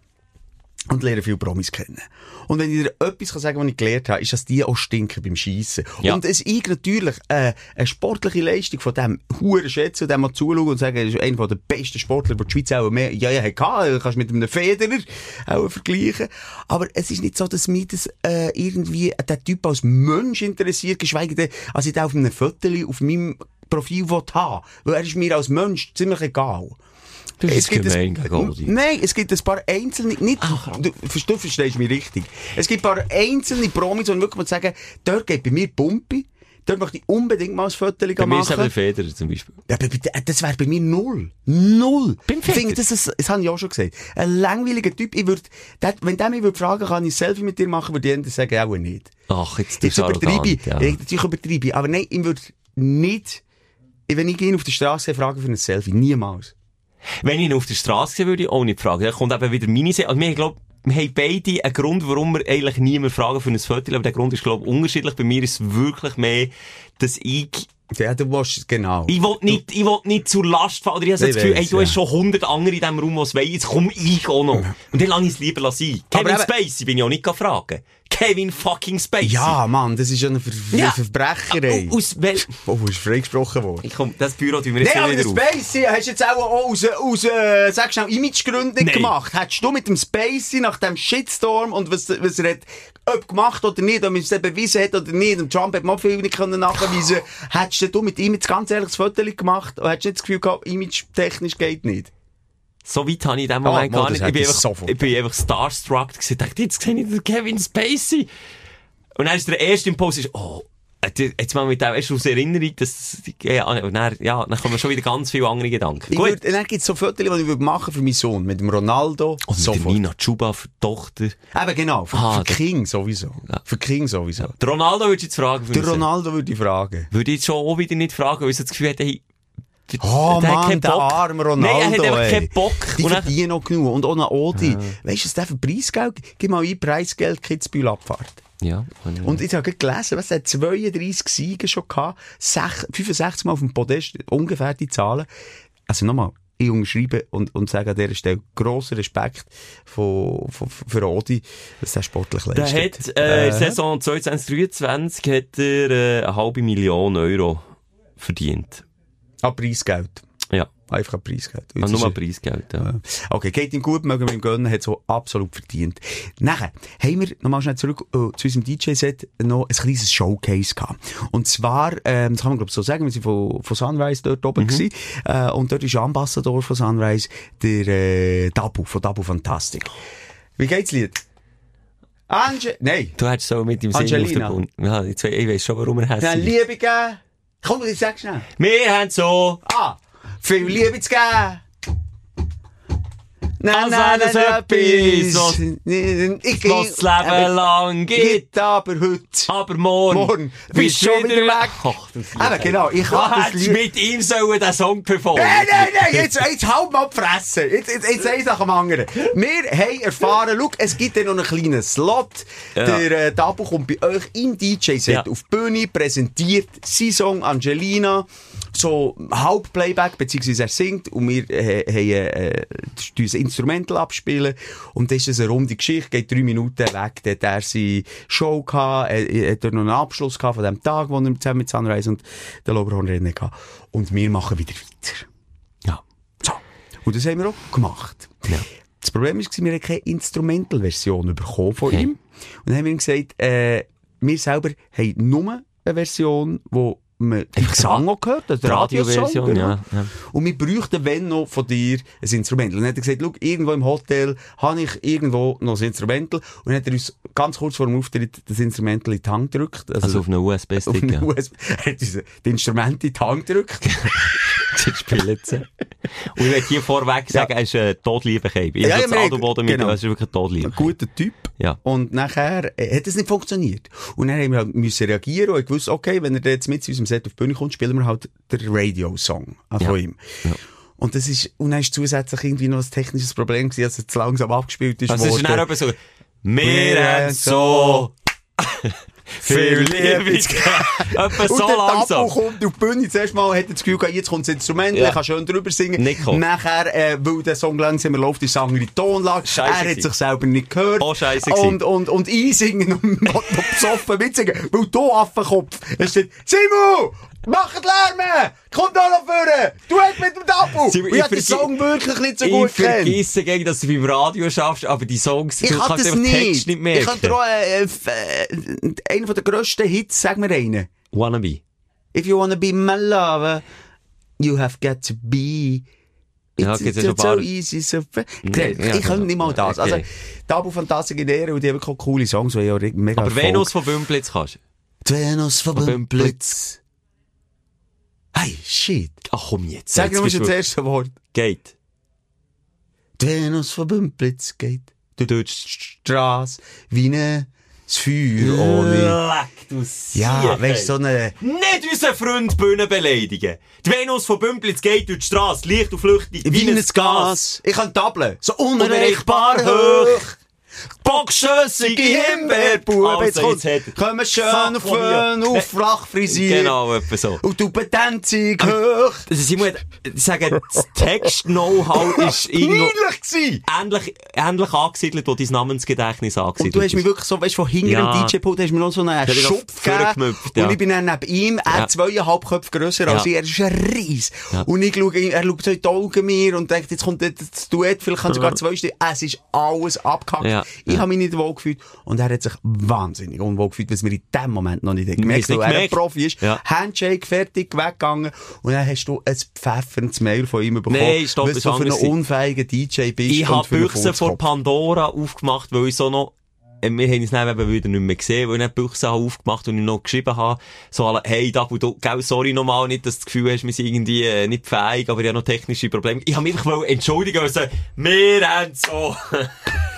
und lerne viele Promis kennen. Und wenn ich dir etwas kann sagen was ich gelernt habe, ist, dass die auch stinken beim Schiessen. Ja. Und es ist natürlich äh, eine sportliche Leistung von dem Huren schätzen und dem mal zuschauen und sagen, er ist einer der besten Sportler, die die Schweiz auch mehr, ja, ja, hatte. Kannst mit einem Federer auch vergleichen. Aber es ist nicht so, dass mich das äh, irgendwie der Typ als Mensch interessiert, geschweige denn, als ich den auf einem Foto auf meinem Profil will haben Weil er ist mir als Mensch ziemlich egal. Das ist gibt gemein ein, gegen. Nein, es gibt ein paar einzelne, nicht, du, du verstehst mich richtig. Es gibt ein paar einzelne Promis, die wirklich sagen, dort geht bei mir Pumpe, dort möchte ich unbedingt mal ein Foto Bei mir ist machen. der Federer zum Beispiel. Ja, aber äh, das wäre bei mir null. Null. Beim Ich finde, Federer? das, ist, das habe ich auch schon gesagt. Ein langweiliger Typ, ich würd, der, wenn der mich würde fragen, kann ich ein Selfie mit dir machen, würde ich sagen, auch nicht. Ach, jetzt Jetzt übertreibe ich. ja. Natürlich übertreibe ich. Aber nein, ich würde nicht, wenn ich ihn auf der Straße sehe, fragen für ein Selfie. Niemals. Wenn ich ihn auf der Straße würde ich auch nicht fragen. Dann kommt eben wieder meine Seite. Also wir, glaub, wir haben beide einen Grund, warum wir eigentlich niemand fragen für ein Foto. Aber der Grund ist, glaube ich, unterschiedlich. Bei mir ist es wirklich mehr, dass ich Ja, du musst, genau. Ich will nicht, ich will nicht zur Last fallen. Oder ich habe Ich das Gefühl, weiss, ey, du ja. hast schon 100 andere in diesem Raum, die es wollen. Jetzt komm ich auch noch. Und dann lasse ich es lieber sein. Aber Kevin eben- Spacey bin ich auch nicht fragen. Kevin fucking Spacey. Ja, Mann, das ist ja eine Ver Ja. Verbrecherei. Aus wel... Oh, ist freigesprochen worden. Ich komm, das Büro tun wir jetzt Nein, aber nicht der wieder. Spacey hast du jetzt auch aus, aus äh, sag schnell, Imagegründen gemacht. Hättest du mit dem Spacey nach dem Shitstorm und was, was er hat, ob gemacht oder nicht, ob er es bewiesen hat oder nicht, und Trump hat mal viel nicht können nachweisen <sighs> hättest du mit ihm jetzt ganz ehrlich das Foto gemacht und hättest nicht das Gefühl gehabt, image-technisch geht nicht. So weit habe ich in dem Moment Ah, mal, gar das nicht. Ich bin, einfach, sofort. ich bin einfach starstruck gewesen. Ich dachte, jetzt sehe ich den Kevin Spacey. Und dann ist der erste Impuls, ist, oh, jetzt mal mit dem, erst aus Erinnerung, dass, ja, und dann, ja, dann kommen schon wieder ganz viele andere Gedanken. Ich Gut. würd, dann gibt es so Fotos, die ich würde machen für meinen Sohn, mit dem Ronaldo. Und mit der sofort. Nina Chuba für die Tochter. Eben genau, für, Ah, für King sowieso. Für King sowieso. Der Ronaldo würde ich jetzt fragen. Der. Ronaldo würde ich fragen. Würde ich jetzt schon auch wieder nicht fragen, weil ich das Gefühl hätte, hey, der- Oh der Mann, der arme Ronaldo. Nein, er hat einfach keinen Bock. Die Und verdienen noch genug. Und auch noch Odi. Weißt du, was der für Preisgeld? Gib mal ein Preisgeld Kitzbühel Abfahrt. Ja. Und ich habe gelesen, was er hat 32 Siege schon gehabt, sech- 65 Mal auf dem Podest, ungefähr die Zahlen. Also nochmal, ich unterschreibe und, und sage an dieser Stelle grossen Respekt von, von, für Odi, dass der sportlich Der leistet. hat, äh, in Saison 2023 hat er, äh, eine halbe Million Euro verdient. Ah, Preisgeld. Ja. Einfach ein Preisgeld. Jetzt nur ein Preisgeld, ja. Okay, geht ihm gut, mögen wir ihm gönnen, hat so absolut verdient. Nachher haben wir nochmal schnell zurück äh, zu unserem DJ-Set noch ein kleines Showcase gehabt. Und zwar, ähm, das kann man glaube ich so sagen, wir sind von, von Sunrise dort oben gewesen, äh, und dort ist Ambassador von Sunrise der äh, Dabu, von Dabu Fantastic. Wie geht's, Lied? Ange... Nein. Du hättest so mit dem Singen auf Angelina. Bund. Ja, ich, weiss schon, warum er Ja, hässlich ist. Liebe geben. Komm, ich sag schnell. Wir haben so... Ah, viel Liebe zu geben. Nein, Also nein, nein, etwas, was- das Leben lang gibt. Aber heute. Aber morgen, Morgen bist schon wieder weg. Ach, Eben, genau, ich kann das Lied- mit ihm sollen den Song performen. Nein, nein, nein, jetzt, jetzt halt mal die Fresse. Jetzt, jetzt, jetzt eins nach dem anderen. Wir haben erfahren, schau, es gibt ja noch einen kleinen Slot. Ja. Der äh, Dabu kommt bei euch im DJ-Set Ja. auf die Bühne, präsentiert sein Song Angelina, so halb Playback, beziehungsweise er singt und wir äh, haben äh, Instrumental abspielen und das ist eine runde Geschichte, geht drei Minuten weg, dann hat er seine Show gehabt, er, er hat dort noch einen Abschluss gehabt von dem Tag, wo er zusammen mit Sunrise und der Loberhorn Rennen hatte. Und wir machen wieder weiter. Ja. So. Und das haben wir auch gemacht. Ja. Das Problem war, wir haben keine Instrumental-Version bekommen von Okay. ihm. Und dann haben wir ihm gesagt, äh, wir selber haben nur eine Version, wo man den Gesang auch gehört, also Die Radioversion, Radiosong, genau. ja, ja. Und wir bräuchten, wenn noch, von dir ein Instrumental. Und dann hat er gesagt, schau, irgendwo im Hotel habe ich irgendwo noch ein Instrumental. Und dann hat er uns ganz kurz vor dem Auftritt das Instrumental in die Hand gedrückt. Also auf einen USB-Stick, eine ja. USB. <laughs> Er hat uns die Instrumente in die Hand gedrückt. <laughs> Sie spielen sie. Und ich will hier vorweg sagen, er ist ein todlieber Cape. Ich Ja, ja, ja, das Adelboden mit, genau. er ist wirklich ein todlieber. Ein guter Typ. Ja. Und nachher äh, hat es nicht funktioniert. Und dann haben wir halt müssen reagieren und ich wusste, okay, wenn er jetzt mit zu unserem Set auf die Bühne kommt, spielen wir halt den Radio-Song äh, von Ja. ihm. Und das ist, und dann ist zusätzlich irgendwie noch ein technisches Problem gewesen, dass er zu langsam abgespielt ist. Also es ist dann so, wir haben so <laughs> <laughs> viel geben. <laughs> Etwa Und so langsam. kommt auf die Bühne, zuerst mal hat er das Gefühl gehabt, jetzt kommt das Instrument, Ja. er kann schön drüber singen. Gekommen. Nachher, äh, weil der Song langsamer läuft, ist es eine andere Tonlage. Scheisse er hat sich selber nicht gehört. Oh, scheisse Und, und, und einsingen und <laughs> besoffen mitsingen. Weil du Affenkopf, es steht, Simon! Macht Lärm! Kommt da noch vorne! Du hast mit dem! Simon, Und ich ich hab den Song wirklich nicht so Ich gut kennt. vergesse gegen, dass du beim Radio schaffst, aber die Songs, Ich du kann kannst einfach den Text nicht. nicht ich merken. kann dir auch, äh, äh, einen von der grössten Hits, sag mir einen. Wannabe. If you wanna be my lover, you have got to be. Ja, It's, it's ein so easy, so Nee, ich ja, kann genau. nicht mal das. Okay. Also, Tabu Fantastik in Ehre und die haben wirklich auch coole Songs, die ja mega Aber Venus von Bümplitz kannst Die Venus von Von Bümplitz. Hey, shit. Ach komm jetzt. Sag schon das du- erste Wort. Geht. Venus von Bümplitz geht durch die Straße wie ein Feuer ohne... Leck, du Ja, weißt du, so eine... Nicht unseren Freund Bühne beleidigen. Die Venus von Bümplitz geht durch die Straße, leicht und flüchtig, Wie ein Gas. Ich kann tabeln. So unerreichbar hoch. Bockschössige Himbeerbuben. Jetzt Also, kommt, jetzt kommen schön auf. Föhn, auf flach frisiert. Genau, etwa so. Und du bedenzig hoch. Also, Simon, hat- ich sage, das Text-Know-how <laughs> ist irgendwo gewesen. ähnlich, ähnlich angesiedelt, wo dein Namensgedächtnis angesiedelt Und du hast mich ist. wirklich so, weißt du, von hinter Ja. dem DJ-Pult hast du mir noch so einen Schupf gegeben. ja. Und ich bin dann neben ihm, er Ja. zweieinhalb Köpfe grösser als ich, er ist ein Ries. Und ich schaue, ihn- er schaut so in die Augen mir und denkt, jetzt kommt das Duett, vielleicht kann sogar <laughs> zwei Stunden. Es ist alles abgehackt. Ja. Ich Ja. habe mich nicht wohl gefühlt. Und er hat sich wahnsinnig unwohl gefühlt, was wir in dem Moment noch nicht gemerkt haben weil er ein. Profi ist. Ja. Handshake, fertig, weggegangen. Und dann hast du ein pfefferndes Mail von ihm bekommen. Nein, stopp, was du für einen unfähigen DJ bist. Ich habe Büchse Furzkopf. Pandora aufgemacht, weil ich so noch, äh, wir haben es dann eben wieder nicht mehr gesehen, weil ich die Büchse habe aufgemacht und ich noch geschrieben habe, so, alle, hey, Dabu, du, gell, sorry nochmal, nicht, dass du das Gefühl hast, wir sind irgendwie äh, nicht fähig, aber ich habe noch technische Probleme. Ich habe mich einfach wollen entschuldigen sagen, wir haben so... <laughs>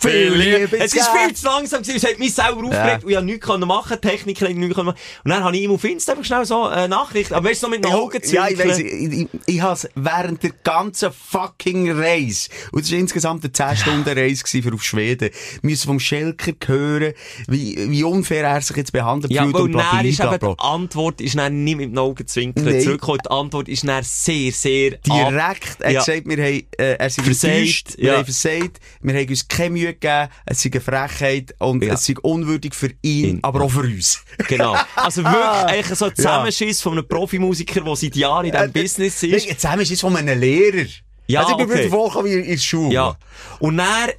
viel Liebe. Es ist viel zu langsam gewesen, es hat mich selber aufgeregt und ich habe nichts machen, Techniker haben nichts machen. Und dann habe ich ihm auf Insta einfach schnell so eine Nachricht, aber weißt du, so mit den Ja, Augen ja, ich weiss, ich, ich, ich has während der ganzen fucking Reise, und es war insgesamt eine 10 Stunden Reise gewesen für auf Schweden, müssen vom Schelker hören, wie, wie unfair er sich jetzt behandelt Ja, fühlt und bla, bla, bla, bla. die Antwort ist dann nicht mit den Augen zwinkeln Nein. zurückgekommen. Die Antwort ist dann sehr, sehr ab- Direkt, er Ja. gesagt, wir haben, äh, er sind Versagt, wir ja. haben versagt, wir haben uns keine Mühe gegeben, es sei eine Frechheit und Ja. es sei unwürdig für ihn, Ihn, aber ja. auch für uns. <laughs> Genau. Also wirklich eigentlich so ein Zusammenschiss von einem Profimusiker, der seit Jahren in diesem Business ist. Jetzt zusammen ist es von einem Lehrer. Ja, also ich bin okay. vollkommen in der Schule. Ja. Und dann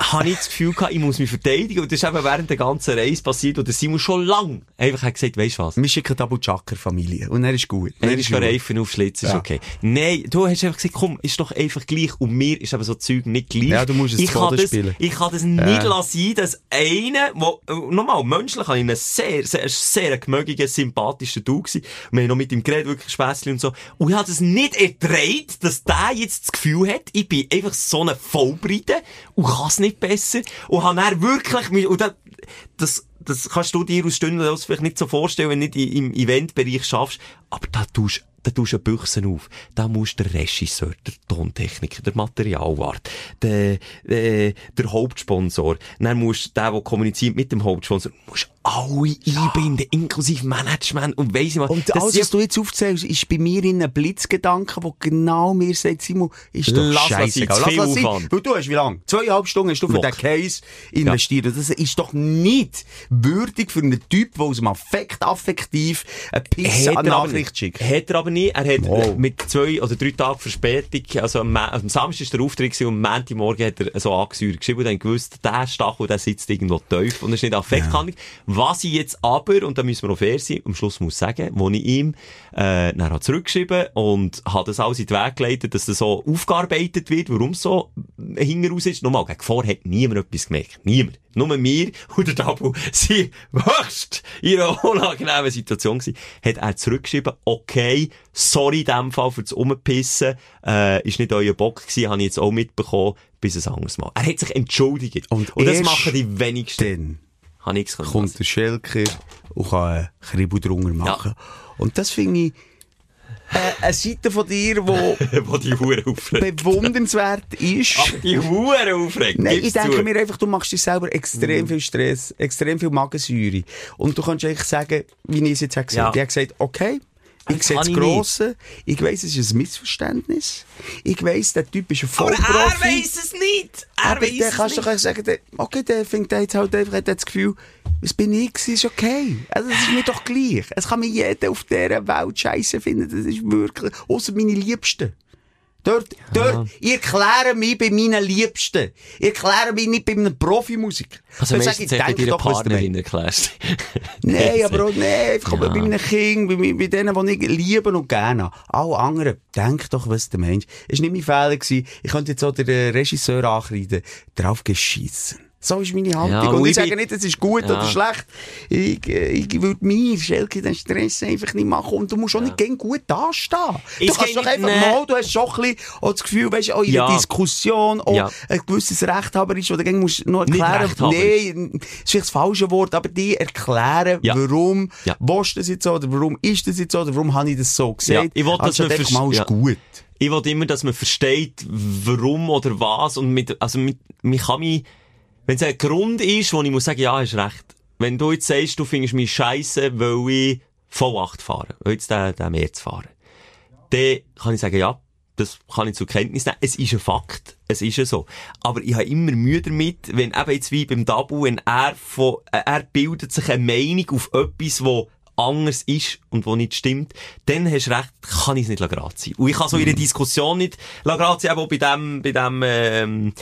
habe ich das Gefühl gehabt, ich muss mich verteidigen. Und das ist eben während der ganzen Reise passiert. Und Simon schon lang einfach hat gesagt, weisst du was? Wir schicken Abu Chakra Familie. Und er ist gut. Er ist gut. Reifen aufschlitzen, ist Ja. okay. Nein, du hast einfach gesagt, komm, ist doch einfach gleich. Und mir ist eben so Zeug nicht gleich. Ja, du musst es ich kann das, spielen. Ich kann das nicht lassen, dass einer, wo, äh, nochmal, menschlich habe ich einen sehr, sehr, sehr gemögigen, sympathischen Du gewesen. Wir haben noch mit ihm geredet, wirklich Späßchen und so. Und ich habe das nicht erträgt, dass der jetzt das Gefühl hat, ich bin einfach so eine Vollbreite und kann es nicht besser. Und habe dann wirklich, und das, das, kannst du dir aus Stunden aus vielleicht nicht so vorstellen, wenn du nicht im Eventbereich schaffst. Aber da tust da tust du eine Büchse auf. Da musst der Regisseur, der Tontechniker, der Materialwart, der, der, der Hauptsponsor, dann musst du der, der kommuniziert mit dem Hauptsponsor, musst alle einbinden, inklusive Management und weiss ich was. Und Das alles, was du jetzt aufzählst, ist bei mir in einem Blitzgedanke, wo genau mir sagt, Simon, ist doch Lass zu viel sein. Aufwand. Weil du hast wie lange? Zweieinhalb Stunden hast du für Locker. den Case investiert. Und Das ist doch nicht würdig für einen Typ, der aus dem Affekt affektiv eine Pisse Hat an Nachricht schickt. Hat er aber nie. Er hat Wow. mit zwei oder drei Tagen Verspätung, also am, am Samstag ist der Auftritt und am Montagmorgen hat er so angesäuert geschrieben und dann gewusst, der Stachel, der sitzt irgendwo tief und er ist nicht affekthandlich. Was ich jetzt aber, und da müssen wir auch fair sein, am Schluss muss sagen, wo ich ihm, äh, dann habe zurückgeschrieben und habe das alles in den Weg geleitet, dass das so aufgearbeitet wird, warum es so hinten raus ist. Nochmal, gegen vor hat niemand etwas gemerkt. Niemand. Nur mir und der Tabu <laughs> sind höchst in einer unangenehmen Situation gewesen. Hat er zurückgeschrieben, okay, sorry in dem Fall für das Umpissen, äh, ist nicht euer Bock gewesen, habe ich jetzt auch mitbekommen, bis ein anderes Mal. Er hat sich entschuldigt. Und das erst machen die wenigsten. Dann kommt der Schelker und kann einen Kribbel drunter machen. Und das finde ich äh, eine Seite von dir, die lassen. <laughs> Wo die Hure aufregt. bewundernswert ist. Aber die Hure aufregt. Nein, ich denke zu. mir einfach, du machst dir selber extrem Mhm. viel Stress, extrem viel Magensäure. Und du kannst eigentlich sagen, wie ich es jetzt habe gesagt Ja. habe. Ich habe gesagt, okay, ich sehe das Grosse. Ich weiss, es ist ein Missverständnis. Ich weiss, der Typ ist ein Aber Vollprofi. er weiss es nicht. Er Aber dann es kannst du doch sagen, der, okay, der findet jetzt halt einfach, hat das Gefühl, was bin ich ist okay. Also, das ist mir doch gleich. Es kann mir jeder auf dieser Welt scheiße finden. Das ist wirklich, außer meine Liebsten. Dort, dort, ich erkläre mich bei meinen Liebsten. Ich erkläre mich nicht bei einem Profimusiker. Also meistens sage ich, hat denk deine doch, was du Partnerin meinst. erklärst. <laughs> Nein, aber auch, nein, einfach Ja. bei meinen Kindern, bei, bei denen, die ich liebe und gerne habe. Alle anderen, denk doch, was du meinst. Es war nicht mein Fehler. Gewesen. Ich könnte jetzt auch den Regisseur ankreiden. Drauf geschissen. So ist meine Haltung. Ja, und ich ich sage nicht, es ist gut Ja. oder schlecht. Ich, äh, ich würde mir, Schelke, den Stress einfach nicht machen. Und du musst auch nicht gegen gut dastehen. Du Es kannst doch einfach mal, du hast schon ein bisschen auch das Gefühl, weißt auch in Ja. der Diskussion, auch Ja. ein gewisses Rechthaber ist, oder gegen musst du noch erklären. Nein, das ist vielleicht das falsche Wort, aber die erklären, Ja. warum Ja. willst du das jetzt so, oder warum ist das jetzt so, oder warum habe ich das so gesagt. Ja, ich man einfach vers- mal, ist ja. gut. Ich will immer, dass man versteht, warum oder was. Und mit, also mit, man kann mich, wenn es ein Grund ist, wo ich muss sagen, ja, hast recht. Wenn du jetzt sagst, du findest mich scheiße, weil ich V8 fahre, weil jetzt den, den Meer zu fahren, dann kann ich sagen, ja, das kann ich zur Kenntnis nehmen. Es ist ein Fakt. Es ist ja so. Aber ich habe immer Mühe damit, wenn eben jetzt wie beim Dabu, wenn er von, äh, er bildet sich eine Meinung auf etwas, wo anders ist und wo nicht stimmt, dann hast du recht, kann ich es nicht gerade sein. Und ich kann so in einer Diskussion nicht gerade sein, eben bei dem, bei dem, ähm,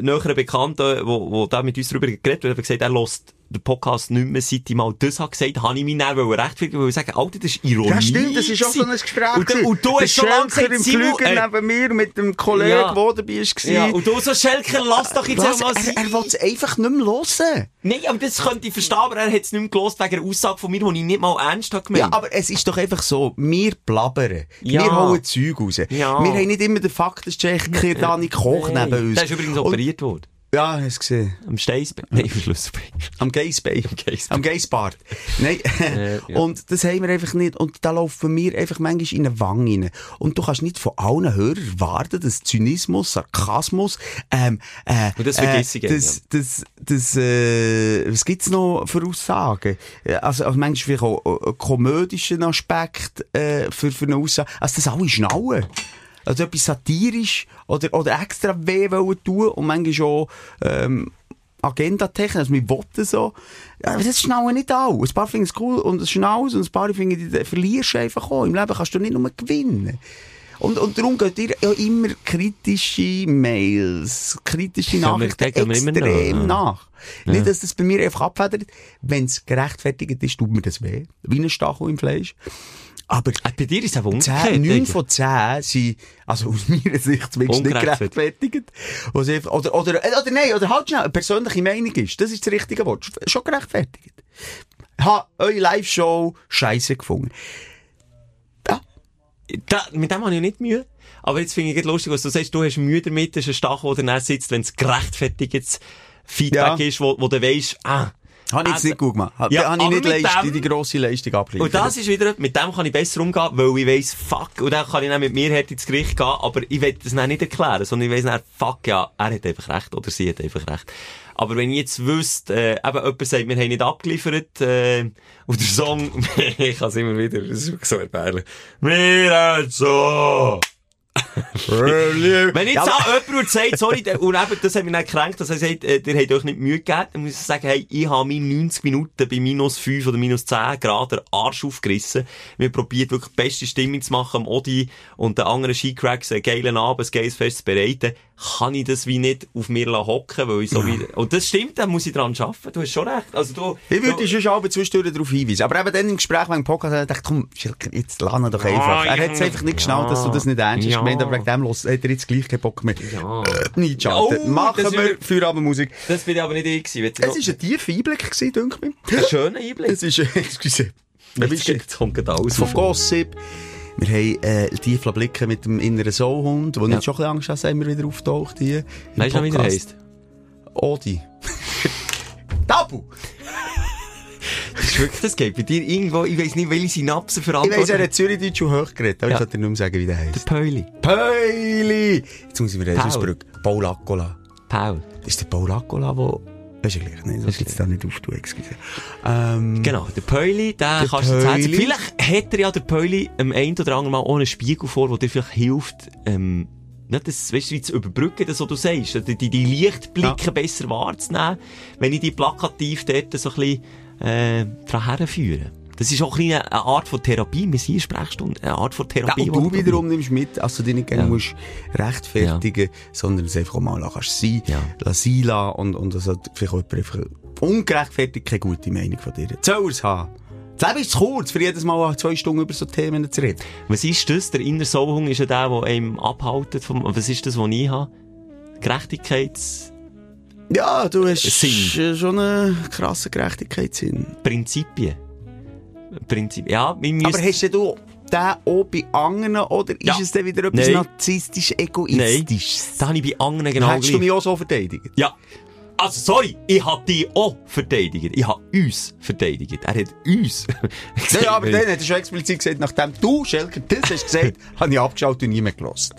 näheren Bekannten, wo, wo da mit uns darüber geredet hat, hat gesagt, er lässt den Podcast nicht mehr, seit ich mal das habe gesagt, habe ich mich dann rechtfertigen, weil ich sagen, Alter, das ist Ironie. Ja, stimmt, das ist auch so ein. Gespräch. Und, und du hast schon lange gesagt, im Simon, Flüger äh, neben mir mit dem Kollegen, Ja. der dabei war. ja, und du so, Schelker, lass doch jetzt Was? mal er, sein. er will es einfach nicht mehr hören. Nein, aber das könnte ich verstehen, aber er hat es nicht mehr gelost wegen einer Aussage von mir, die ich nicht mal ernst habe Ja, gemeint. aber es ist doch einfach so, wir plappern. Ja. Wir hauen Zeug raus. Ja. Wir haben nicht immer den Faktencheck, Dani Koch neben uns. Der ist übrigens operiert worden. Ja, hast du gesehen. Am Steinsbein. Nein, am Schlussbein. Am. Gaysbay. Am Gaysbart. Nein. <laughs> Äh, ja. Und das haben wir einfach nicht. Und da laufen wir einfach manchmal in eine Wange rein. Und du kannst nicht von allen Hörern erwarten, dass Zynismus, Sarkasmus, ähm, äh, Und das vergiss ich äh, das, das, das, äh, was gibt's noch für Aussagen? Also, also manchmal vielleicht auch äh, komödischen Aspekt, äh, für, für eine Aussage. Also, das alle schnallen. Also etwas satirisch oder, oder extra weh wollen tun und manchmal auch, ähm, Agenda-Technik, also wir wollen so. Aber das schnallen nicht alle. Ein paar finden es cool und es schnallt und ein paar finden, verlierst du einfach auch. Im Leben kannst du nicht nur gewinnen. Und, und darum geht ihr ja immer kritische Mails, kritische Ja, Nachrichten extrem nach, nach. Nicht, dass das bei mir einfach abfedert. Wenn es gerechtfertigt ist, tut mir das weh. Wie ein Stachel im Fleisch. Aber Äh, Bei dir ist es einfach 10, umgekehrt. 9 eigentlich. von 10 sind, also aus meiner Sicht zumindest nicht gerechtfertigt. Einfach- Oder, oder, äh, oder nein, oder halt schnell, eine persönliche Meinung ist. Das ist das richtige Wort. Schon gerechtfertigt. Ha, eure Live-Show scheiße gefunden. Da, mit dem habe ich nicht Mühe. Aber jetzt finde ich es lustig, was du sagst, du hast Mühe damit, das ist ein Stachel, der dann sitzt, wenn es gerechtfertigtes Feedback Ja. ist, wo, wo du weisst, ah. Habe ich jetzt also- nicht gut gemacht. Ja, habe ich nicht mit leist, dem- die grosse Leistung abliefern. Und das ist wieder, mit dem kann ich besser umgehen, weil ich weiss, fuck, und dann kann ich dann mit mir hart ins Gericht gehen, aber ich will das dann nicht erklären, sondern ich weiss dann, fuck, ja, er hat einfach recht, oder sie hat einfach recht. Aber wenn ich jetzt wüsste, äh, eben jemand sagt, wir haben nicht abgeliefert, äh, und der Song, <laughs> ich kann es immer wieder, das ist so erbärmlich. Haben so. Wenn jetzt Ja, auch jemand sagt, sorry, und eben, das hat mich dann gekränkt, dass er sagt, äh, ihr habt euch nicht Mühe gegeben, dann muss ich sagen, hey, ich habe mich 90 Minuten bei minus 5 oder minus 10 Grad den Arsch aufgerissen. Wir probiert wirklich die beste Stimmung zu machen am Odi und den anderen Skicracks einen geilen Abend, ein geiles Fest zu bereiten. Kann ich das wie nicht auf mir hocken, weil ich so wie, und das stimmt, dann muss ich dran arbeiten. Du hast schon recht. Also du, Ich würde du, dich schon aber zwischendurch darauf hinweisen. Aber eben dann im Gespräch, wenn ich Podcast dachte ich, komm, Schilker, jetzt lerne doch einfach. Ja, er hat es ja, einfach nicht geschnallt, dass du das nicht ernst hast ja. Aber wegen dem los, hat er jetzt gleich keinen Bock mehr. Ja. Äh, nicht. Oh, Machen wir für Abendmusik. das bin ich aber nicht ich gewesen. Es war ein tiefer Einblick, denke ich ein schöner Einblick. Es ist, <laughs> excuse. Jetzt, kommt gerade alles Von. Gossip. Wir haben äh, tiefe Blicke mit dem inneren Soulhund, wo Ja. nicht schon ein bisschen Angst er immer wieder auftaucht hier. Weißt du wie Podcast. heisst? Odi. <laughs> Tabu! Ist wirklich, das geht bei dir irgendwo, ich weiss nicht, welche Synapsen Ich weiss, verantwortlich er hat Zürichdeutsch und hoch geredet, aber Ja. ich sollte dir nicht mehr sagen, wie der heisst. Pöli. Peuli! Jetzt muss ich mir das Paul. ausbrücken. Paul Accola. Paul. Ist der Paul Accola, der... Das ist ja gleich, ne? Das jetzt da nicht auftun, excuse. Ähm, Genau, der Pöli, der, Der kannst du jetzt Pöli. Vielleicht hat er ja der Pöli am einen oder anderen Mal einen Spiegel vor, der dir vielleicht hilft, ähm, nicht das, weißt du, wie zu überbrücken, das, was du sagst, die, die, die Lichtblicke besser wahrzunehmen, wenn ich die plakativ dort so ein bisschen, äh, dran herführe. Das ist auch eine Art von Therapie. Wir sind in Sprechstunde, eine Art von Ja, Therapie. und die du wiederum nimmst mit, dass du dich nicht gerne Ja. musst rechtfertigen sondern es einfach mal kannst sein, Ja. lass sein lassen und, und das hat vielleicht jemand einfach ungerechtfertigt keine gute Meinung von dir. Soll es haben. Das Leben ist zu kurz, für jedes Mal zwei Stunden über so Themen zu reden. Was ist das? Der innere Soulhunger ist ja der, der einem abhaltet vom, was ist das, was ich habe? Gerechtigkeitsprinzipien. Ja, du hast Sinn. schon einen krassen Gerechtigkeitssinn. Prinzip, ja. Aber hast du den auch bei anderen oder ist Ja. es dann wieder etwas Nein. narzisstisch, egoistisch? Da habe ich bei anderen genau Hättest du gleich. mich auch so verteidigt? Ja. Also, sorry, ich habe die auch verteidigt. Ich habe uns verteidigt. Er hat uns. Ja, ja, aber <laughs> dann hat er schon explizit gesagt, nachdem du, Schelker, das hast gesagt, <laughs> habe ich abgeschaut und nie mehr gelost.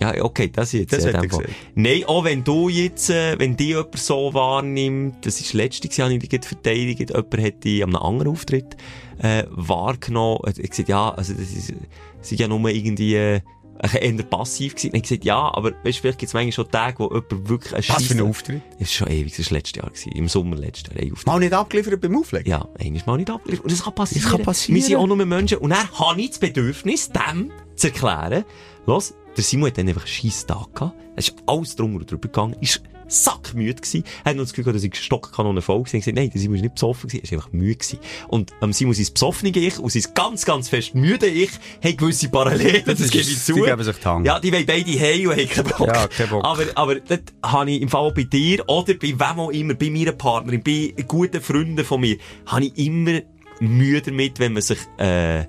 Ja, okay, das jetzt. Das ja, hat er Fall. gesagt. Nein, auch wenn du jetzt, äh, wenn die jemand so wahrnimmt, das ist letztes Jahr, ich dich verteidigt, jemand hat die an einem anderen Auftritt, äh, wahrgenommen, hat gesagt, ja, also das ist, ist ja nur irgendwie, äh, <laughs> eher passiv gewesen. Ich gesagt, ja, aber weißt vielleicht gibt es manchmal schon Tage, wo jemand wirklich ein Was für ein Auftritt? Das ist schon ewig, das war letztes Jahr gewesen, im Sommer letztes Jahr. Mal nicht abgeliefert beim Auflegen? Ja, einmal mal nicht abgeliefert. Und das kann passieren. Das kann passieren. Wir sind auch nur Menschen. Und dann habe ich das Bedürfnis, dem zu erklären, los, der Simon hat dann einfach einen scheiß Tag gehabt. Es ist alles drunter und drüber gegangen. Ist sackmüde gewesen. Er hat noch das Gefühl gehabt, dass ich Stockkanone voll gewesen. Gesagt, nein, der Simon ist nicht besoffen gewesen. Er ist einfach müde gewesen. Und am Simon sein besoffene Ich und sein ganz, ganz fest müde Ich haben gewisse Parallelen. Das, Das gebe ich zu. die geben sich Hand. Ja, die wollen beide heim und haben keinen Bock. Ja, keinen Bock. Aber, aber das habe ich im Fall bei dir oder bei wem auch immer, bei meiner Partnerin, bei guten Freunden von mir, habe ich immer Mühe damit, wenn man sich äh,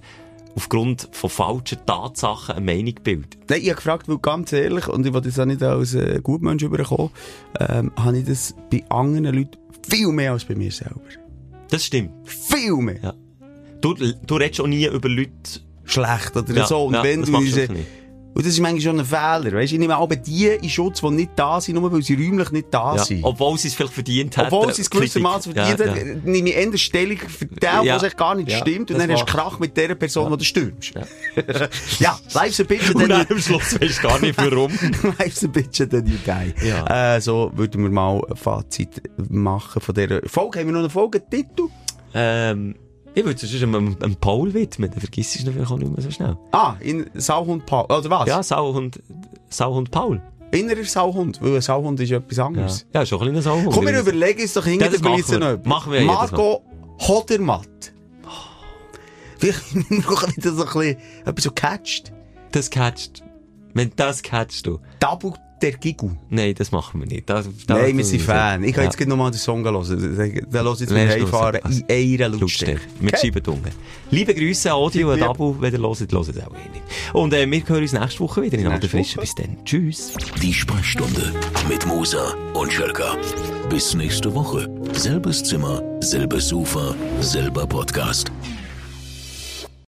aufgrund von falschen Tatsachen eine Meinung bildet. Nein, ich habe gefragt, weil ganz ehrlich, und ich wollte das auch nicht als äh, Gutmensch überkommen, ähm, habe ich das bei anderen Leuten viel mehr als bei mir selber. Das stimmt. Viel mehr. Ja. Du, du redest auch nie über Leute. Schlecht oder Ja, so. Und ja, wenn du diese. Und das ist manchmal schon ein Fehler. Weißt, ich nehme aber die in Schutz, die nicht da sind, nur weil sie räumlich nicht da Ja. sind. Obwohl sie es vielleicht verdient hätten. Obwohl sie es gewissermaßen verdient Ja, hat, nehme ich eher Stellung für den, Ja. was gar nicht Ja, stimmt. Und das dann hast du Krach mit der Person, die du stürmst. Ja. <laughs> ja, life's a bitch and dann then am Schluss weisst du gar nicht warum. life's a bitch and then you die. Ja. Äh, so würden wir mal ein Fazit machen von dieser Folge. Haben wir noch einen Folgetitel? ähm, ich würde sonst einem, einem Paul widmen, dann vergisst du es natürlich auch nicht mehr so schnell. Ah, in Sauhund Paul. Oder was? Ja, Sauhund, Sauhund Paul. Innerer Sauhund, weil ein Sauhund ist etwas Ja, anderes. ja ist schon ein kleiner Sauhund. Komm, wir überlegen uns doch hinter Ja, das der wir. noch etwas. Machen wir. Margot Hodermatt. Vielleicht <laughs> noch wieder so ein bisschen etwas so catcht. Das catcht. Wenn das catchst du. Tabu der Gigu. Nein, das machen wir nicht. Das, das Nein, wir sind Fan. Ich kann Ja. jetzt noch mal den Song hören. Den höre ich jetzt mit los. in einer Lautstärke. Mit Okay. Scheibentunge. Liebe Grüße an Audio und. Abu, wenn ihr hört, hört es auch eh nicht. Und äh, wir hören uns nächste Woche wieder in alter Frische. Bis dann. Tschüss. Die Sprechstunde mit Musa und Schelka. Bis nächste Woche. Selbes Zimmer, selbes Sofa, selber Podcast.